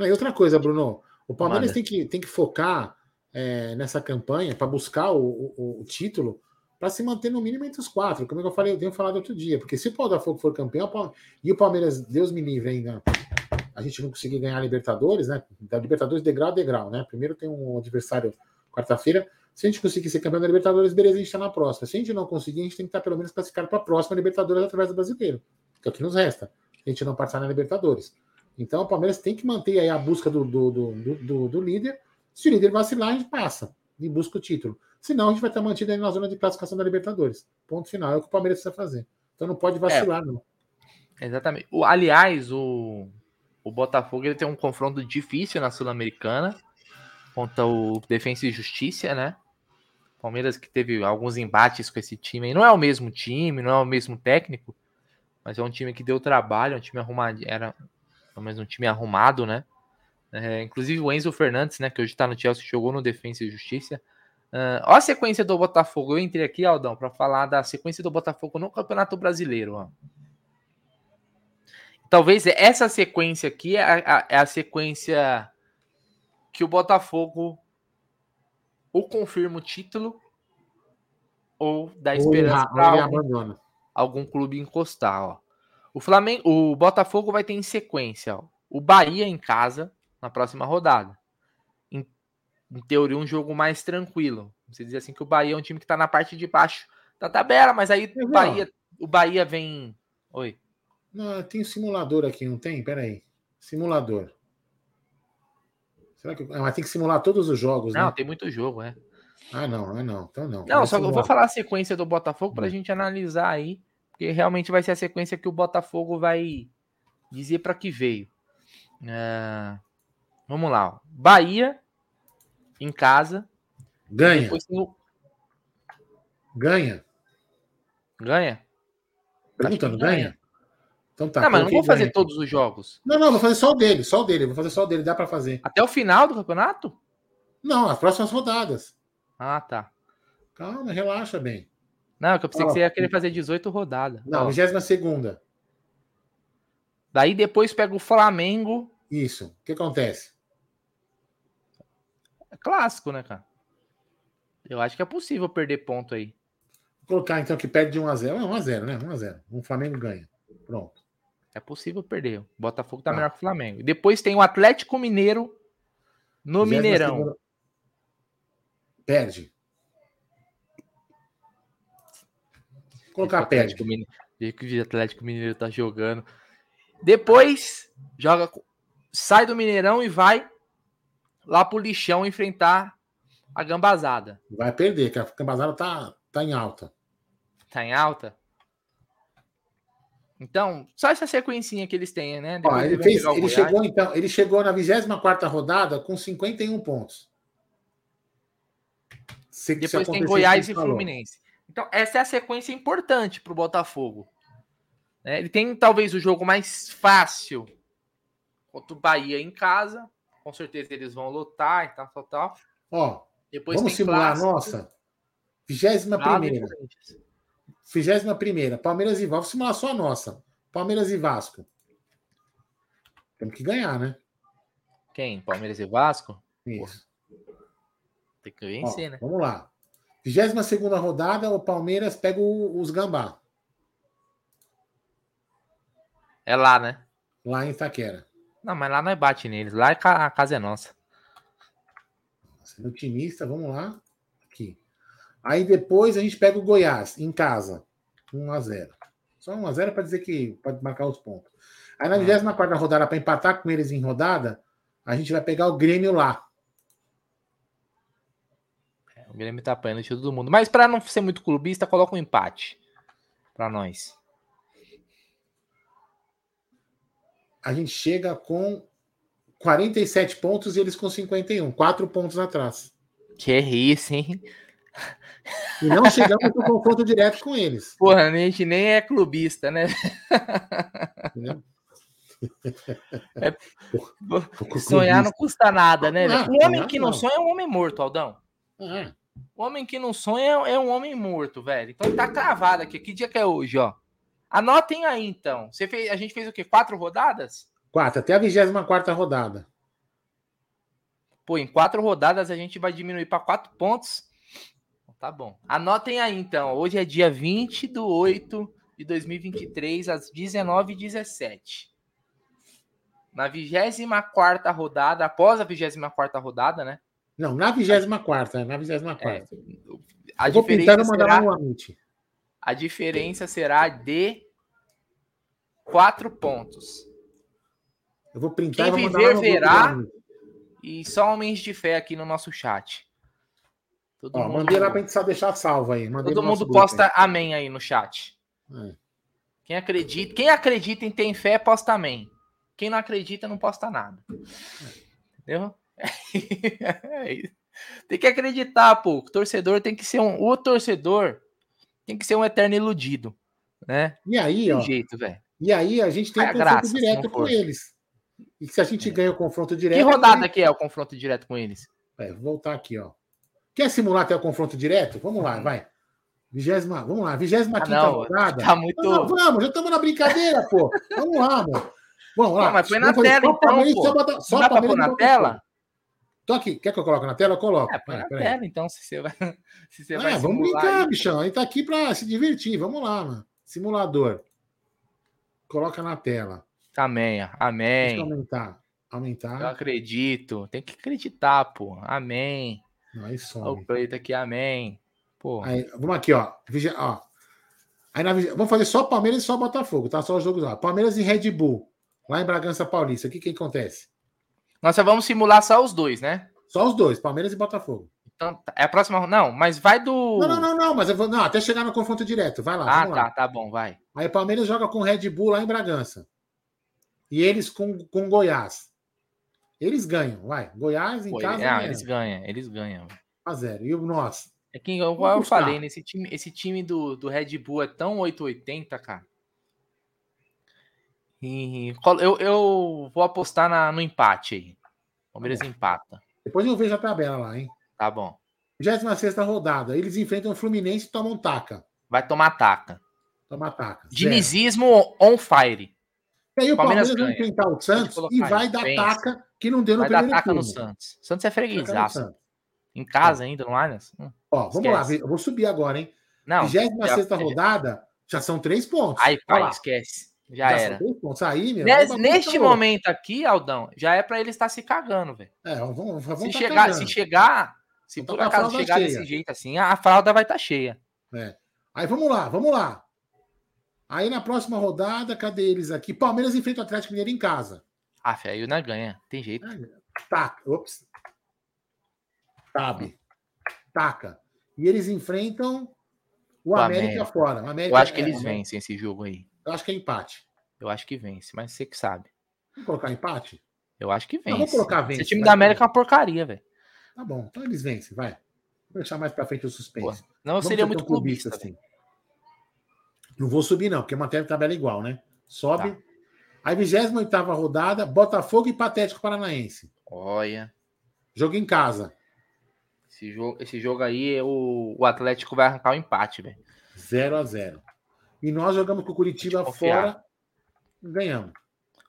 E outra coisa, Bruno, o Palmeiras tem que, tem que focar é, nessa campanha para buscar o, o, o título para se manter no mínimo entre os quatro, como eu falei, eu tenho falado outro dia, porque se o Botafogo for campeão e o Palmeiras, Deus me livre ainda, a gente não conseguir ganhar a Libertadores, né? Da Libertadores degrau a degrau, né? Primeiro tem um adversário quarta-feira. Se a gente conseguir ser campeão da Libertadores, beleza, a gente está na próxima. Se a gente não conseguir, a gente tem que estar pelo menos classificado para a próxima Libertadores através do brasileiro, que é o que nos resta. A gente não passar na Libertadores. Então o Palmeiras tem que manter aí a busca do, do, do, do, do líder. Se o líder vacilar, a gente passa e busca o título. Senão, a gente vai estar mantido aí na zona de classificação da Libertadores. Ponto final. É o que o Palmeiras precisa fazer. Então não pode vacilar, é, não. Exatamente. O, aliás, o, o Botafogo ele tem um confronto difícil na Sul-Americana contra o Defensa e Justiça, né? Palmeiras que teve alguns embates com esse time. Não é o mesmo time, não é o mesmo técnico, mas é um time que deu trabalho, um time arrumado, era pelo menos um time arrumado, né? É, inclusive o Enzo Fernandes, né, que hoje está no Chelsea, jogou no Defensa e Justiça. Uh, ó a sequência do Botafogo. Eu entrei aqui, Aldão, para falar da sequência do Botafogo no Campeonato Brasileiro. Ó. Talvez essa sequência aqui é a, é a sequência que o Botafogo ou confirma o título ou dá esperança para algum, algum, clube encostar. Ó. O Flamengo, o Botafogo vai ter em sequência ó, o Bahia em casa na próxima rodada em teoria, um jogo mais tranquilo. Você dizer assim que o Bahia é um time que está na parte de baixo da tabela, mas aí o Bahia, o Bahia vem. Oi. Não, tem um simulador aqui, não tem? Peraí. Simulador. Será que. Ah, mas tem que simular todos os jogos, não, né? tem muito jogo, é. Ah, não, não, não. Então não. Não, só que eu vou falar a sequência do Botafogo para a hum. gente analisar aí, porque realmente vai ser a sequência que o Botafogo vai dizer para que veio. É... Vamos lá. Ó. Bahia, em casa. Ganha. Ganha. Ganha? Perguntando, ganha? ganha? Então tá. Não, mas não vou fazer ganha. todos os jogos. Não, não, vou fazer só o dele, só o dele. Vou fazer só o dele, dá para fazer. Até o final do campeonato? Não, as próximas rodadas. Ah, tá. Calma, relaxa bem. Não, que eu pensei que você ia querer fazer 18 rodadas. Não, 22 segunda. Daí depois pega o Flamengo. Isso. O que acontece? É clássico, né, cara? Eu acho que é possível perder ponto aí. Vou colocar então que perde de 1x0. É 1x0, né? 1x0. O Flamengo ganha. Pronto. É possível perder. O Botafogo tá ah. melhor que o Flamengo. Depois tem o Atlético Mineiro no Mineirão. Segunda... Perde. Colocar o perde. Mineiro, que o Atlético Mineiro tá jogando. Depois joga, sai do Mineirão e vai lá pro lixão enfrentar a gambazada. Vai perder, que a gambazada tá, tá em alta. Tá em alta? Então, só essa sequencinha que eles têm, né? Ó, ele, fez, ele chegou, então, ele chegou na 24 rodada com 51 pontos. Se, Depois se tem Goiás e Fluminense. Então, essa é a sequência importante para o Botafogo. É, ele tem talvez o jogo mais fácil contra o Bahia em casa. Com certeza eles vão lutar e tal, tal, tal. Ó, Depois vamos simular clássico. a nossa. Vigésima primeira. Vigésima primeira. Palmeiras e Vasco. Simular só a nossa. Palmeiras e Vasco. Temos que ganhar, né? Quem? Palmeiras e Vasco? Isso. Tem que vencer, Ó, né? Vamos lá. 22 segunda rodada, o Palmeiras pega os Gambá. É lá, né? Lá em Itaquera. Não, mas lá não é bate neles. Lá é a casa é nossa. Sendo otimista, vamos lá. Aqui. Aí depois a gente pega o Goiás em casa. 1 a 0 Só 1 a 0 para dizer que pode marcar os pontos. Aí na 24 ah. rodada, para empatar com eles em rodada, a gente vai pegar o Grêmio lá. É, o Grêmio tá apanhando de todo mundo. Mas para não ser muito clubista, coloca um empate para nós. a gente chega com 47 pontos e eles com 51, 4 pontos atrás. Que isso, hein? E não chegamos no confronto direto com eles. Porra, a gente nem é clubista, né? É, sonhar não custa nada, né? Ah, o homem que não, sonha é um homem morto, Aldão. Ah. O homem que não sonha é um homem morto, velho. Então tá cravado aqui. Que dia que é hoje, ó? Anotem aí, então. Você fez, a gente fez o quê? Quatro rodadas? Quatro, até a 24 rodada. Pô, em quatro rodadas a gente vai diminuir para quatro pontos. Tá bom. Anotem aí, então. Hoje é dia 20 de 8 de 2023, às 19h17. Na 24 rodada, após a 24 rodada, né? Não, na 24, é, na 24. É, a Eu vou diferença será, A diferença será de quatro pontos. Eu vou printar Quem e vou viver verá. E só homens de fé aqui no nosso chat. Todo Ó, mundo... Mandei lá pra gente só deixar salvo aí. Mandei Todo mundo posta aí. amém aí no chat. É. Quem acredita, quem acredita em ter fé, posta amém. Quem não acredita, não posta nada. Entendeu? É tem que acreditar, pô. O torcedor tem que ser um. O torcedor tem que ser um eterno iludido. Né? E aí, tem ó. jeito. E aí a gente tem um confronto graça, direto com eles. E se a gente é. ganha o confronto direto. Que rodada que é o confronto direto com eles? É, vou voltar aqui, ó. Quer simular até o confronto direto? Vamos lá, vai. Vigésima, vamos lá, vigésima ah, quinta rodada. Tá muito... Não, vamos, já estamos na brincadeira, pô. Vamos lá, mano. Vamos lá. Não, mas põe na tela, então, pô. Só, bota, só dá pra pôr na tela? Tô aqui. Quer que eu coloque na tela? Eu coloco. É, põe na tela, então, se você vai. Se você é, vai vamos brincar, aí. bichão. A gente tá aqui pra se divertir. Vamos lá, mano. Simulador. Coloca na tela. Amém, amém. Deixa eu aumentar. Aumentar. Eu acredito. Tem que acreditar, pô. Amém. Aí some. O preto aqui, amém. Pô. Aí, vamos aqui, ó. Vigia, ó. Aí na, vamos fazer só Palmeiras e só Botafogo, tá? Só os jogos lá. Palmeiras e Red Bull, lá em Bragança Paulista. O que que acontece? Nós só vamos simular só os dois, né? Só os dois, Palmeiras e Botafogo. Então, tá, é a próxima. Não, mas vai do. Não, não, não, não, mas eu vou. Não, até chegar no confronto direto. Vai lá. Ah, tá, lá. tá bom, vai. Aí o Palmeiras joga com Red Bull lá em Bragança. E eles com, com Goiás. Eles ganham, vai. Goiás em Pô, casa. Ah, eles ganham, eles ganham. A zero. E o nosso? É que eu, eu falei, nesse time, esse time do, do Red Bull é tão 880, cara. E, eu, eu vou apostar na, no empate aí. Palmeiras tá empata. Depois eu vejo a tabela lá, hein? Tá bom. 26 rodada. Eles enfrentam o Fluminense e tomam taca. Vai tomar taca. Tomar taca. Dinizismo on fire. E aí o Palmeiras, Palmeiras vai enfrentar o Santos e vai dar pensa. taca que não deu no vai primeiro dar taca turno. no Santos. Santos é freguesaço. Em casa é. ainda, no Allianz? Hum, Ó, vamos esquece. lá, eu vou subir agora, hein? Não. 26 já... rodada, já são três pontos. Aí, pai, esquece. Já, já era. Aí, meu, Nesse, neste momento aqui, Aldão, já é para ele estar se cagando, velho. É, vamos, vamos se, tá chegar, se chegar, se por acaso chegar cheia. desse jeito assim, a fralda vai estar tá cheia. É. Aí vamos lá, vamos lá. Aí na próxima rodada, cadê eles aqui? Palmeiras enfrenta o Atlético Mineiro em casa. Ah, aí o ganha, tem jeito. Tá, ops. Sabe. taca. E eles enfrentam o, o América, América, fora. O América eu acho que é, eles é, vencem esse jogo aí. Eu acho que é empate. Eu acho que vence, mas você que sabe. Vamos colocar empate? Eu acho que vence. Não, vamos colocar vence. Esse time vai, da América é uma porcaria, velho. Tá bom, então eles vencem, vai. Vou deixar mais pra frente o suspense. Pô, não vamos seria muito clubista, clubista assim. Não vou subir, não, porque mantém a tabela igual, né? Sobe. Tá. A 28 rodada, Botafogo e Patético Paranaense. Olha. Jogo em casa. Esse jogo, esse jogo aí, o, o Atlético vai arrancar o um empate, velho. 0 a 0 E nós jogamos com o Curitiba fora e ganhamos.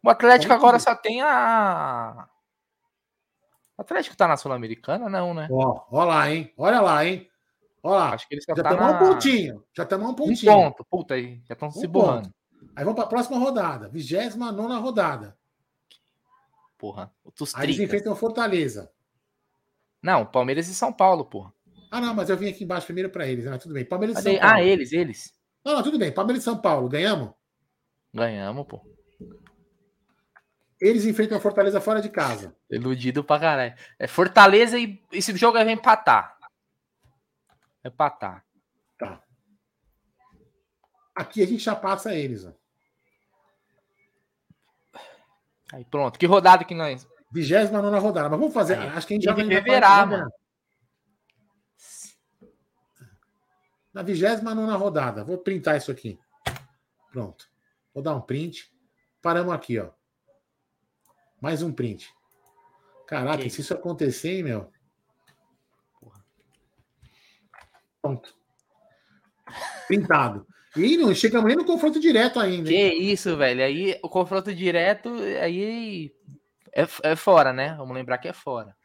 O Atlético agora só tem a. O Atlético tá na Sul-Americana, não, né? Ó, ó lá, hein? Olha lá, hein? Olha lá. Acho que eles já tá na... um pontinho. Já estamos um pontinho. Um ponto. Puta aí. Já estão um se borrando. Aí vamos para a próxima rodada. 29 rodada. Porra. Aí eles enfrentam Fortaleza. Não, Palmeiras e São Paulo, porra. Ah, não, mas eu vim aqui embaixo primeiro para eles. Ah, tudo bem. Palmeiras e São Paulo. Ah, eles, eles. Não, não, tudo bem. Palmeiras e São Paulo. Ganhamos? Ganhamos, pô. Eles enfrentam a Fortaleza fora de casa. Iludido pra caralho. É Fortaleza e esse jogo vai empatar. Empatar. Tá. Aqui a gente já passa eles, ó. Aí pronto. Que rodada que nós. 29 rodada. Mas vamos fazer. Aí, acho que a gente já vai. Reverar, mano. Na 29 rodada. Vou printar isso aqui. Pronto. Vou dar um print. Paramos aqui, ó. Mais um print. Caraca, que se isso acontecer, hein, meu. Pronto. Pintado. E não chegamos nem no confronto direto ainda. Que isso, velho. Aí o confronto direto, aí é, é fora, né? Vamos lembrar que é fora.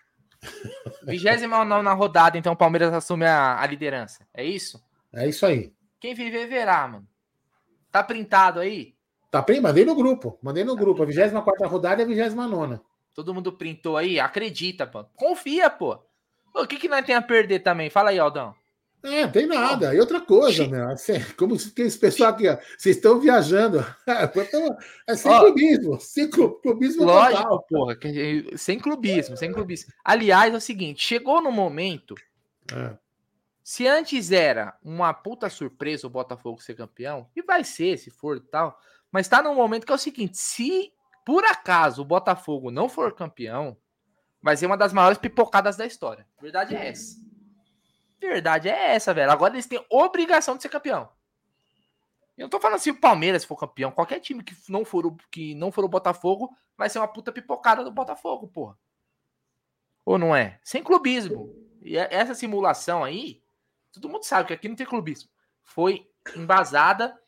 29 na rodada, então o Palmeiras assume a, a, liderança. É isso? É isso aí. Quem viver verá, mano. Tá printado aí? Tá print, mandei no grupo. Mandei no tá grupo. A 24 rodada e a 29. Todo mundo printou aí? Acredita, pô. Confia, pô. O que, que nós tem a perder também? Fala aí, Aldão. É, tem nada. E outra coisa, meu, assim, como que esse pessoal aqui, ó, vocês estão viajando. É sem ó, clubismo, sem clubismo lógico, total. porra, sem clubismo, sem clubismo. Aliás, é o seguinte, chegou no momento, é. se antes era uma puta surpresa o Botafogo ser campeão, e vai ser, se for tal, mas tá num momento que é o seguinte, se por acaso o Botafogo não for campeão, vai ser uma das maiores pipocadas da história. Verdade é essa. Verdade é essa, velho. Agora eles têm obrigação de ser campeão. Eu não tô falando assim, o Palmeiras for campeão, qualquer time que não for o, que não for o Botafogo vai ser uma puta pipocada do Botafogo, porra. Ou não é? Sem clubismo. E é, essa simulação aí, todo mundo sabe que aqui não tem clubismo. Foi embasada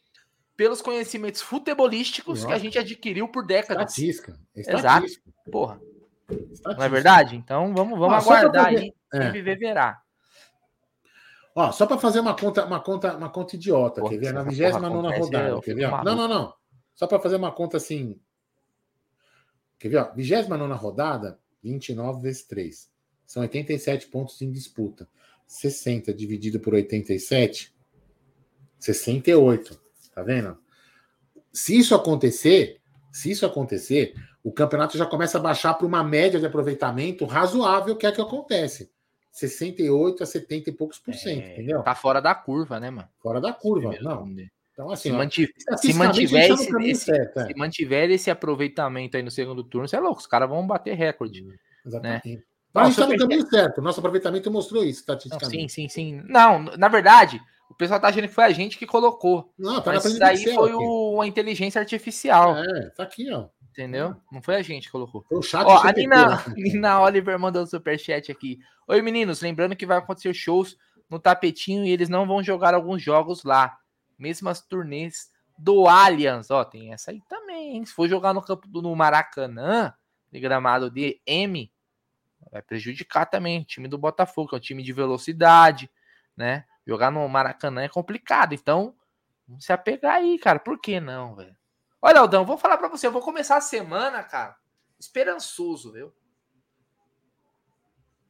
pelos conhecimentos futebolísticos Nossa. que a gente adquiriu por décadas. Estatística. Estatística. Exato. Porra. Estatística. Não é verdade? Então vamos, vamos aguardar aí. É. Quem viver verá. Ó, só para fazer uma conta, uma conta, uma conta idiota, porra, quer ver? Na 29 rodada, quer ver? Não, não, não. Só para fazer uma conta assim. Quer ver? Ó, 29 rodada, 29 vezes 3. São 87 pontos em disputa. 60 dividido por 87, 68. Tá vendo? Se isso acontecer, se isso acontecer, o campeonato já começa a baixar para uma média de aproveitamento razoável, que é que acontece. 68 a 70 e poucos por cento, é, entendeu? Tá fora da curva, né, mano? Fora da curva, não. Então, assim, se, mantiver, se, mantiver tá esse, esse certo, é. se mantiver esse aproveitamento aí no segundo turno, você é louco, os caras vão bater recorde. Hum, exatamente. Né? Mas a gente tá no caminho certo, nosso aproveitamento mostrou isso, estatisticamente. Não, sim, sim, sim. Não, na verdade, o pessoal tá achando que foi a gente que colocou. Não, tá mas isso aí foi o, a inteligência artificial. É, tá aqui, ó. Entendeu? Não foi a gente que colocou. Foi o chat Ó, a Nina, Nina Oliver mandou um superchat aqui. Oi, meninos. Lembrando que vai acontecer shows no tapetinho e eles não vão jogar alguns jogos lá. Mesmas turnês do Allianz. Ó, tem essa aí também, hein? Se for jogar no campo do no Maracanã, de gramado de M, vai prejudicar também o time do Botafogo, que é um time de velocidade, né? Jogar no Maracanã é complicado. Então, vamos se apegar aí, cara. Por que não, velho? Olha, Aldão, vou falar para você, eu vou começar a semana, cara, esperançoso, viu?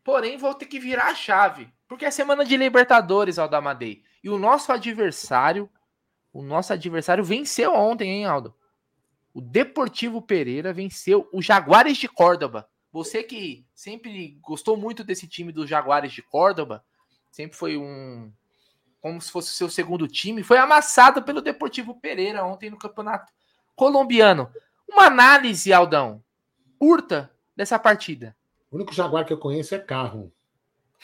Porém, vou ter que virar a chave, porque é semana de Libertadores, Aldo Amadei. E o nosso adversário, o nosso adversário venceu ontem, hein, Aldo? O Deportivo Pereira venceu o Jaguares de Córdoba. Você que sempre gostou muito desse time dos Jaguares de Córdoba, sempre foi um. Como se fosse o seu segundo time. Foi amassado pelo Deportivo Pereira ontem no campeonato colombiano. Uma análise, Aldão, curta dessa partida. O único Jaguar que eu conheço é carro.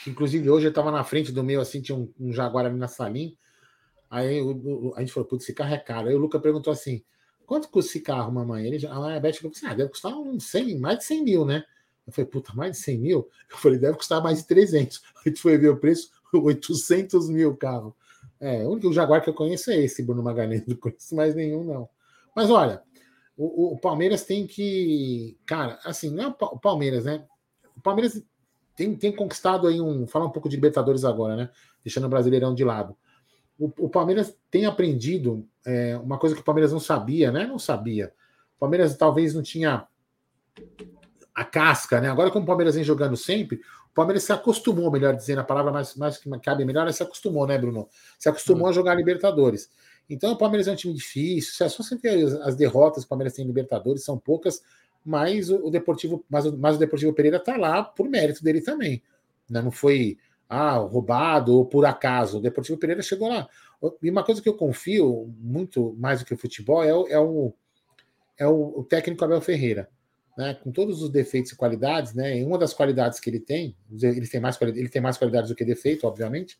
Inclusive, hoje eu estava na frente do meu, assim, tinha um, um Jaguar ali na salinha. Aí a gente falou, putz, esse carro é caro. Aí o Luca perguntou assim: quanto custa esse carro, mamãe? Ele, a Beth falou assim: ah, deve custar uns 100, mais de 100 mil, né? Eu falei, puta, mais de 100 mil? Eu falei, deve custar mais de 300. A gente foi ver o preço, 800 mil carro. É, o único Jaguar que eu conheço é esse, Bruno Magalhães. Não conheço mais nenhum, não. Mas olha, o, o Palmeiras tem que. Cara, assim, não é o Palmeiras, né? O Palmeiras tem, tem conquistado aí um. Falar um pouco de Libertadores agora, né? Deixando o Brasileirão de lado. O, o Palmeiras tem aprendido é, uma coisa que o Palmeiras não sabia, né? Não sabia. O Palmeiras talvez não tinha a casca, né? Agora, como o Palmeiras vem jogando sempre, o Palmeiras se acostumou, melhor dizendo, a palavra mais, mais que cabe melhor é se acostumou, né, Bruno? Se acostumou uhum. a jogar Libertadores. Então, o Palmeiras é um time difícil. É só você ver as, as derrotas que o Palmeiras tem em Libertadores, são poucas, mas o, o Deportivo, mas, mas o Deportivo Pereira tá lá por mérito dele também. Né? Não foi ah, roubado ou por acaso. O Deportivo Pereira chegou lá. E uma coisa que eu confio muito mais do que o futebol é o, é o, é o, o técnico Abel Ferreira né, com todos os defeitos e qualidades, né, uma das qualidades que ele tem, ele tem mais, ele tem mais qualidades do que defeito, obviamente,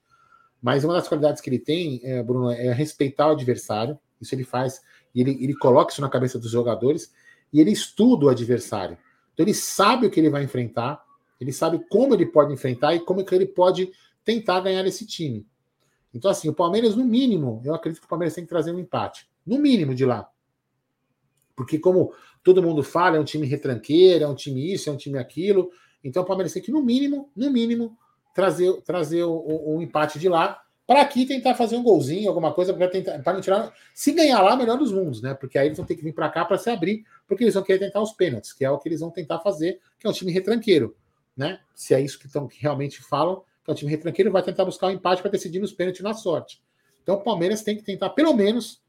mas uma das qualidades que ele tem, é, Bruno, é respeitar o adversário, isso ele faz, ele, ele coloca isso na cabeça dos jogadores, e ele estuda o adversário. Então ele sabe o que ele vai enfrentar, ele sabe como ele pode enfrentar e como que ele pode tentar ganhar esse time. Então, assim, o Palmeiras, no mínimo, eu acredito que o Palmeiras tem que trazer um empate. No mínimo de lá. Porque, como todo mundo fala, é um time retranqueiro, é um time isso, é um time aquilo. Então o Palmeiras tem que, no mínimo, no mínimo, trazer, trazer o, o, o empate de lá, para aqui tentar fazer um golzinho, alguma coisa, para tentar para não tirar. Se ganhar lá, melhor dos mundos, né? Porque aí eles vão ter que vir para cá para se abrir, porque eles vão querer tentar os pênaltis, que é o que eles vão tentar fazer, que é um time retranqueiro, né? Se é isso que, tão, que realmente falam, que é um time retranqueiro, vai tentar buscar o um empate para decidir nos pênaltis na sorte. Então o Palmeiras tem que tentar, pelo menos,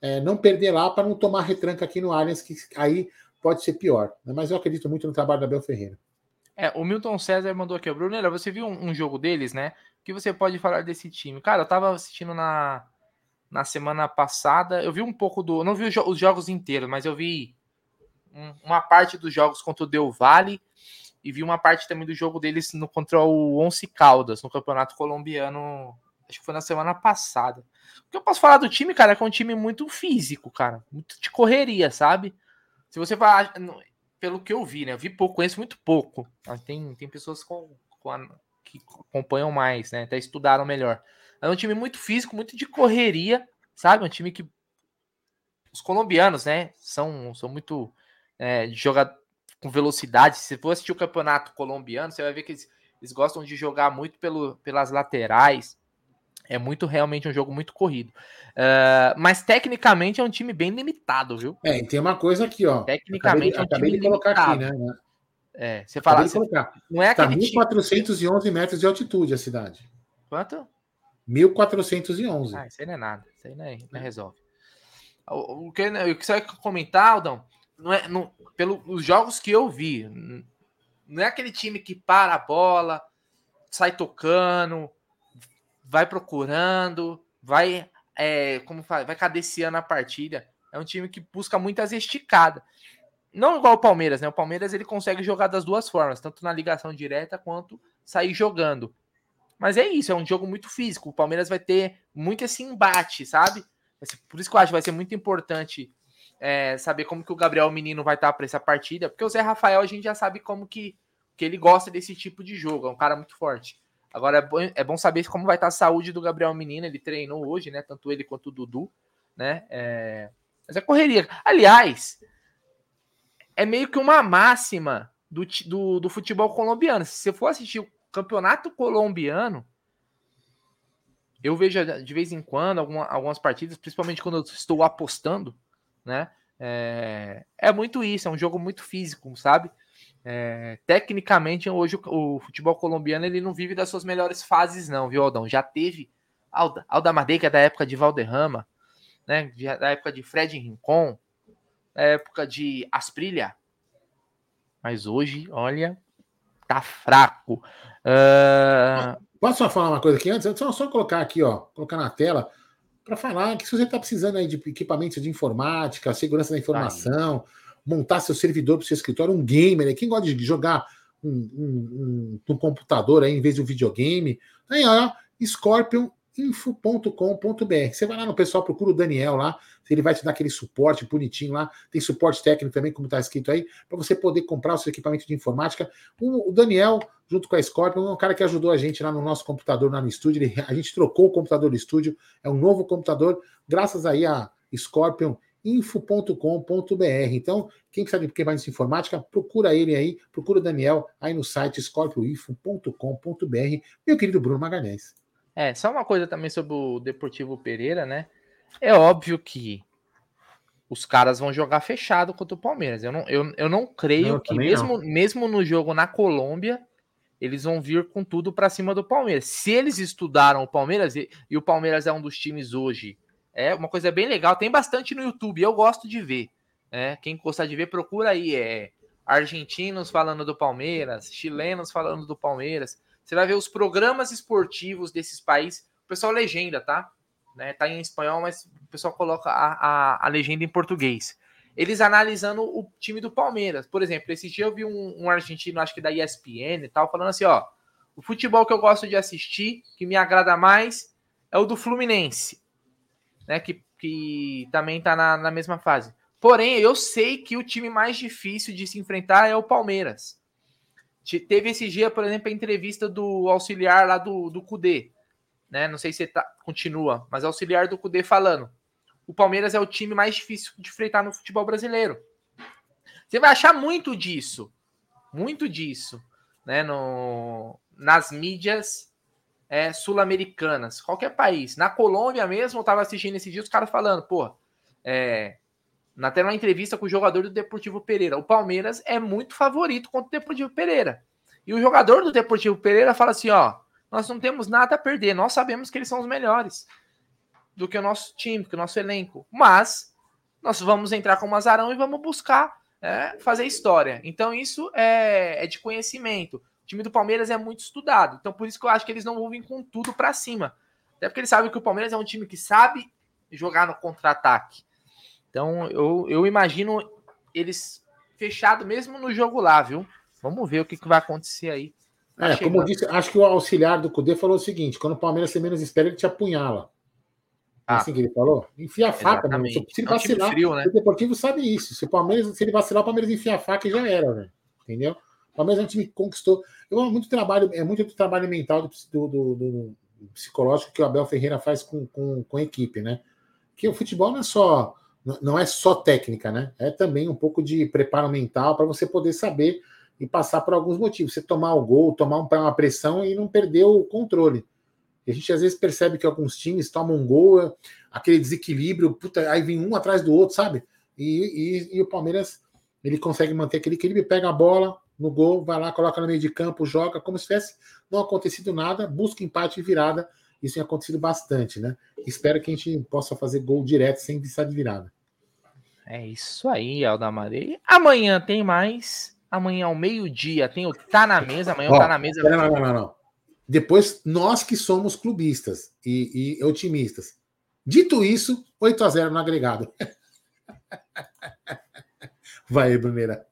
é, não perder lá para não tomar retranca aqui no Allianz, que aí pode ser pior. Né? Mas eu acredito muito no trabalho da Bel Ferreira. É, o Milton César mandou aqui, Brunera, você viu um, um, jogo deles, né? O que você pode falar desse time? Cara, eu tava assistindo na, na semana passada, eu vi um pouco do. Não vi os, os jogos inteiros, mas eu vi um, uma parte dos jogos contra o Del Valle e vi uma parte também do jogo deles no, contra o Once Caldas, no Campeonato Colombiano Acho que foi na semana passada. O que eu posso falar do time, cara, é que é um time muito físico, cara. Muito de correria, sabe? Se você falar. Pelo que eu vi, né? Eu vi pouco, conheço muito pouco. Tem, tem pessoas com, com a, que acompanham mais, né? Até estudaram melhor. É um time muito físico, muito de correria, sabe? Um time que. Os colombianos, né? São, são muito. É, com velocidade. Se for assistir o campeonato colombiano, você vai ver que eles, eles gostam de jogar muito pelo, pelas laterais é muito realmente um jogo muito corrido. Uh, mas tecnicamente é um time bem limitado, viu? É, e tem uma coisa aqui, ó. Tecnicamente acabei, é um time de colocar limitado. aqui, né? É, você fala. Você, não é tá 1.411 time... metros de altitude a cidade. Quanto? 1.411. Ah, isso aí não é nada. Isso aí não, é, não é resolve. O, o, que, o que você vai comentar, Aldão, não é, não, pelos jogos que eu vi, não é aquele time que para a bola, sai tocando, vai procurando, vai é, como fala, vai cadeciando a partida. É um time que busca muitas esticadas. Não igual o Palmeiras, né? O Palmeiras ele consegue jogar das duas formas, tanto na ligação direta quanto sair jogando. Mas é isso, é um jogo muito físico. O Palmeiras vai ter muito esse embate, sabe? Por isso que eu acho que vai ser muito importante é, saber como que o Gabriel Menino vai estar para essa partida, porque o Zé Rafael a gente já sabe como que, que ele gosta desse tipo de jogo, é um cara muito forte. Agora é bom, é bom saber como vai estar a saúde do Gabriel Menino. Ele treinou hoje, né? Tanto ele quanto o Dudu, né? É... Mas é correria. Aliás, é meio que uma máxima do, do, do futebol colombiano. Se você for assistir o campeonato colombiano, eu vejo de vez em quando alguma, algumas partidas, principalmente quando eu estou apostando, né? É, é muito isso, é um jogo muito físico, sabe? É, tecnicamente, hoje o, o, futebol colombiano ele não vive das suas melhores fases, não, viu, Aldão? Já teve Alda, Alda Madeira da época de Valderrama, né? Da época de Fred Rincon, da época de Asprilha. Mas hoje, olha, tá fraco. Uh... Posso só falar uma coisa aqui antes? Só, só colocar aqui, ó, colocar na tela, para falar que se você está precisando aí de equipamentos de informática, segurança da informação, tá montar seu servidor para o seu escritório, um gamer, né? quem gosta de jogar um, um, um, um computador aí em vez de um videogame, aí ó, Scorpion info.com.br. Você vai lá no pessoal, procura o Daniel lá, ele vai te dar aquele suporte bonitinho lá. Tem suporte técnico também, como está escrito aí, para você poder comprar o seu equipamento de informática. O, Daniel, junto com a Scorpion, é um cara que ajudou a gente lá no nosso computador, lá no estúdio. Ele, a gente trocou o computador do estúdio, é um novo computador, graças aí a Scorpion info.com.br. Então, quem precisa de equipamento de informática, procura ele aí, procura o Daniel aí no site scorpioinfo.com.br. Meu querido Bruno Magalhães. É, só uma coisa também sobre o Deportivo Pereira, né? É óbvio que os caras vão jogar fechado contra o Palmeiras. Eu não, eu, eu não creio não, que, mesmo, não. mesmo no jogo na Colômbia, eles vão vir com tudo para cima do Palmeiras. Se eles estudaram o Palmeiras, e, e, o Palmeiras é um dos times hoje, é uma coisa bem legal, tem bastante no YouTube, eu gosto de ver. Né? Quem gostar de ver, procura aí. É argentinos falando do Palmeiras, chilenos falando do Palmeiras. Você vai ver os programas esportivos desses países. O pessoal legenda, tá? Né? Tá em espanhol, mas o pessoal coloca a, a, a legenda em português. Eles analisando o time do Palmeiras. Por exemplo, esse dia eu vi um, um argentino, acho que da ESPN e tal, falando assim: ó, o futebol que eu gosto de assistir, que me agrada mais, é o do Fluminense, né? Que, que também tá na, na mesma fase. Porém, eu sei que o time mais difícil de se enfrentar é o Palmeiras. Teve esse dia, por exemplo, a entrevista do auxiliar lá do, do Cudê. Né? Não sei se tá, continua, mas auxiliar do Cudê falando. O Palmeiras é o time mais difícil de enfrentar no futebol brasileiro. Você vai achar muito disso. Muito disso. Né? No, nas mídias é, sul-americanas. Qualquer país. Na Colômbia mesmo, eu estava assistindo esse dia os caras falando, pô, é, até uma entrevista com o jogador do Deportivo Pereira. O Palmeiras é muito favorito contra o Deportivo Pereira. E o jogador do Deportivo Pereira fala assim: ó, nós não temos nada a perder, nós sabemos que eles são os melhores do que o nosso time, que o nosso elenco. Mas nós vamos entrar com o Mazarão e vamos buscar é, fazer história. Então, isso é, é, de conhecimento. O time do Palmeiras é muito estudado. Então, por isso que eu acho que eles não vão vir com tudo para cima. Até porque eles sabem que o Palmeiras é um time que sabe jogar no contra-ataque. Então, eu, eu imagino eles fechado mesmo no jogo lá, viu? Vamos ver o que, que vai acontecer aí. Tá é, como eu disse, acho que o auxiliar do Cudê falou o seguinte: quando o Palmeiras você menos espera, ele te apunhala. É ah, assim que ele falou? Enfia a faca, mano. Se ele vacilar, é um frio, né? o Deportivo sabe isso. Se o Palmeiras, se ele vacilar, o Palmeiras enfia a faca e já era, velho. Entendeu? O Palmeiras é um time que conquistou. Eu amo muito trabalho, é muito trabalho mental do, do, do, psicológico que o Abel Ferreira faz com, com, com a equipe, né? Que o futebol não é só não é só técnica, né? É também um pouco de preparo mental para você poder saber e passar por alguns motivos. Você tomar o gol, tomar uma pressão e não perder o controle. E a gente às vezes percebe que alguns times tomam um gol, aquele desequilíbrio, puta, aí vem um atrás do outro, sabe? E, e, e o Palmeiras ele consegue manter aquele equilíbrio, pega a bola no gol, vai lá, coloca no meio de campo, joga como se tivesse não acontecido nada, busca empate e virada. Isso tem acontecido bastante, né? Espero que a gente possa fazer gol direto sem precisar de virada. É isso aí, Aldamarei. Amanhã tem mais. Amanhã ao meio-dia tem o Tá na Mesa. Amanhã o Tá na Mesa. Não, não, não, não. Depois, nós que somos clubistas e, e otimistas. Dito isso, 8 a 0 no agregado. Vai, Bruneira.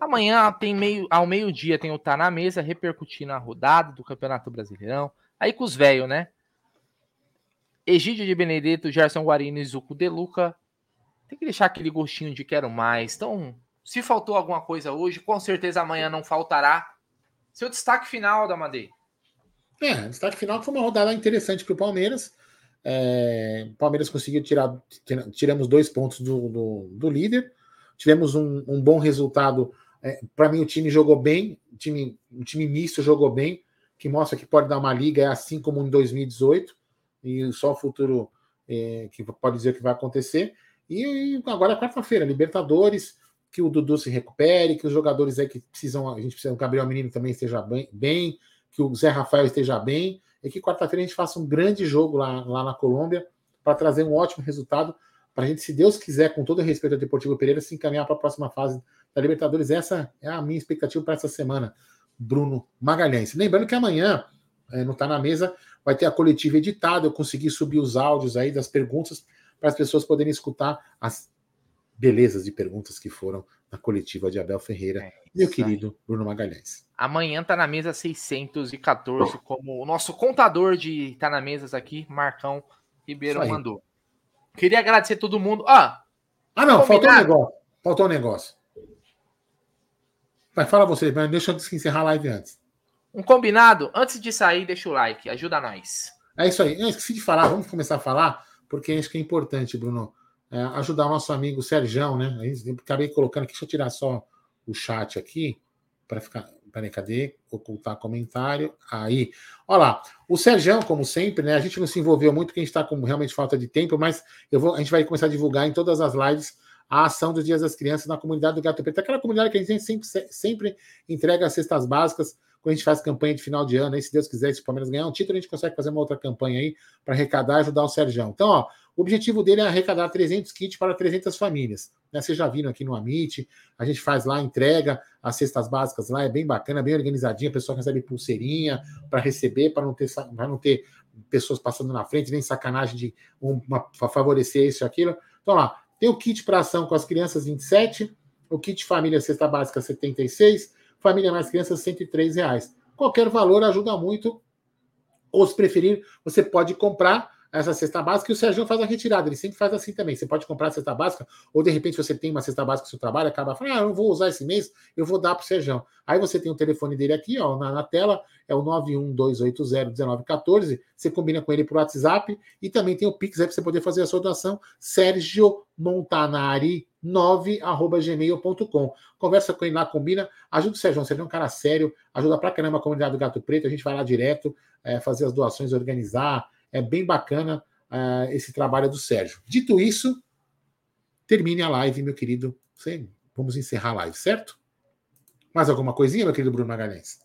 Amanhã tem meio, ao meio-dia tem o Tá na Mesa repercutindo a rodada do Campeonato Brasileirão. Aí com os velhos, né? Egídio de Benedetto, Gerson Guarini e Zuco De Luca tem que deixar aquele gostinho de quero mais. Então, se faltou alguma coisa hoje, com certeza amanhã não faltará. Seu destaque final da Madeira. É, destaque final foi uma rodada interessante para o Palmeiras. É, Palmeiras conseguiu tirar, tiramos dois pontos do, do, do líder. Tivemos um, um bom resultado. É, para mim, o time jogou bem, o time, o time misto jogou bem, que mostra que pode dar uma liga, é assim como em 2018, e só o futuro é, que pode dizer que vai acontecer. E agora é quarta-feira, Libertadores, que o Dudu se recupere, que os jogadores aí que precisam, a gente precisa, o Gabriel Menino também esteja bem, bem que o Zé Rafael esteja bem, e que quarta-feira a gente faça um grande jogo lá, lá na Colômbia para trazer um ótimo resultado para a gente, se Deus quiser, com todo respeito ao Deportivo Pereira, se encaminhar para a próxima fase da Libertadores. Essa é a minha expectativa para essa semana, Bruno Magalhães. Lembrando que amanhã é, não está na mesa, vai ter a coletiva editada. Eu consegui subir os áudios aí das perguntas para as pessoas poderem escutar as belezas de perguntas que foram na coletiva de Abel Ferreira, é meu querido Bruno Magalhães. Amanhã tá na mesa 614, como o nosso contador de tá na mesas aqui, Marcão Ribeiro mandou. Queria agradecer todo mundo. Ah, ah não, faltou um negócio. Faltou um negócio. Vai, fala você, mas deixa eu encerrar a live antes. Um combinado? Antes de sair, deixa o like, ajuda nós. É isso aí. Eu esqueci de falar, vamos começar a falar, porque acho que é importante, Bruno, é, ajudar o nosso amigo Serjão, né? acabei colocando aqui, deixa eu tirar só o chat aqui, para ficar. Peraí, cadê? Ocultar comentário. Aí. Olha lá. O Serjão, como sempre, né? A gente não se envolveu muito, porque a gente está com realmente falta de tempo, mas eu vou, a gente vai começar a divulgar em todas as lives a ação dos Dias das Crianças na comunidade do Gato Preto. Aquela comunidade que a gente sempre, sempre entrega as cestas básicas quando a gente faz campanha de final de ano, aí, se Deus quiser, se o Palmeiras ganhar um título, a gente consegue fazer uma outra campanha aí para arrecadar e ajudar o Sérgio. Então, ó, o objetivo dele é arrecadar 300 kits para 300 famílias. Né? Vocês já viram aqui no Amit, a gente faz lá, entrega as cestas básicas lá, é bem bacana, bem organizadinha, a pessoa recebe pulseirinha para receber, para não ter para não ter pessoas passando na frente, nem sacanagem de uma, favorecer isso e aquilo. Então lá, tem o kit para ação com as crianças 27, o kit família cesta básica 76, família mais crianças, 103 reais. Qualquer valor ajuda muito. Ou se preferir, você pode comprar essa cesta básica e o Sérgio faz a retirada. Ele sempre faz assim também. Você pode comprar a cesta básica, ou de repente você tem uma cesta básica no seu trabalho, acaba falando, ah, eu não vou usar esse mês, eu vou dar para o Sérgio. Aí você tem o telefone dele aqui, ó, na, na tela, é o 912801914. Você combina com ele por WhatsApp e também tem o Pix aí para você poder fazer a sua doação. Sérgio Montanari 9@gmail.com. Conversa com ele lá, combina. Ajuda o Sérgio, você é um cara sério, ajuda pra caramba a comunidade do Gato Preto. A gente vai lá direto é, fazer as doações, organizar é bem bacana uh, esse trabalho do Sérgio. Dito isso, termine a live, meu querido. Vamos encerrar a live, certo? Mais alguma coisinha, meu querido Bruno Magalhães?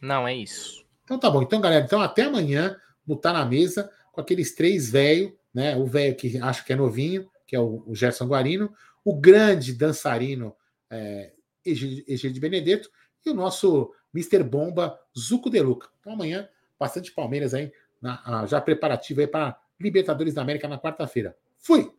Não, é isso. Então tá bom. Então, galera, então até amanhã, botar na mesa com aqueles três velhos, né? O velho que acho que é novinho, que é o, o Gerson Guarino, o grande dançarino é, Egídio Benedetto e o nosso Mr. Bomba Zuco De Luca. Então amanhã, bastante Palmeiras aí na, já preparativo aí para Libertadores da América na quarta-feira. Fui!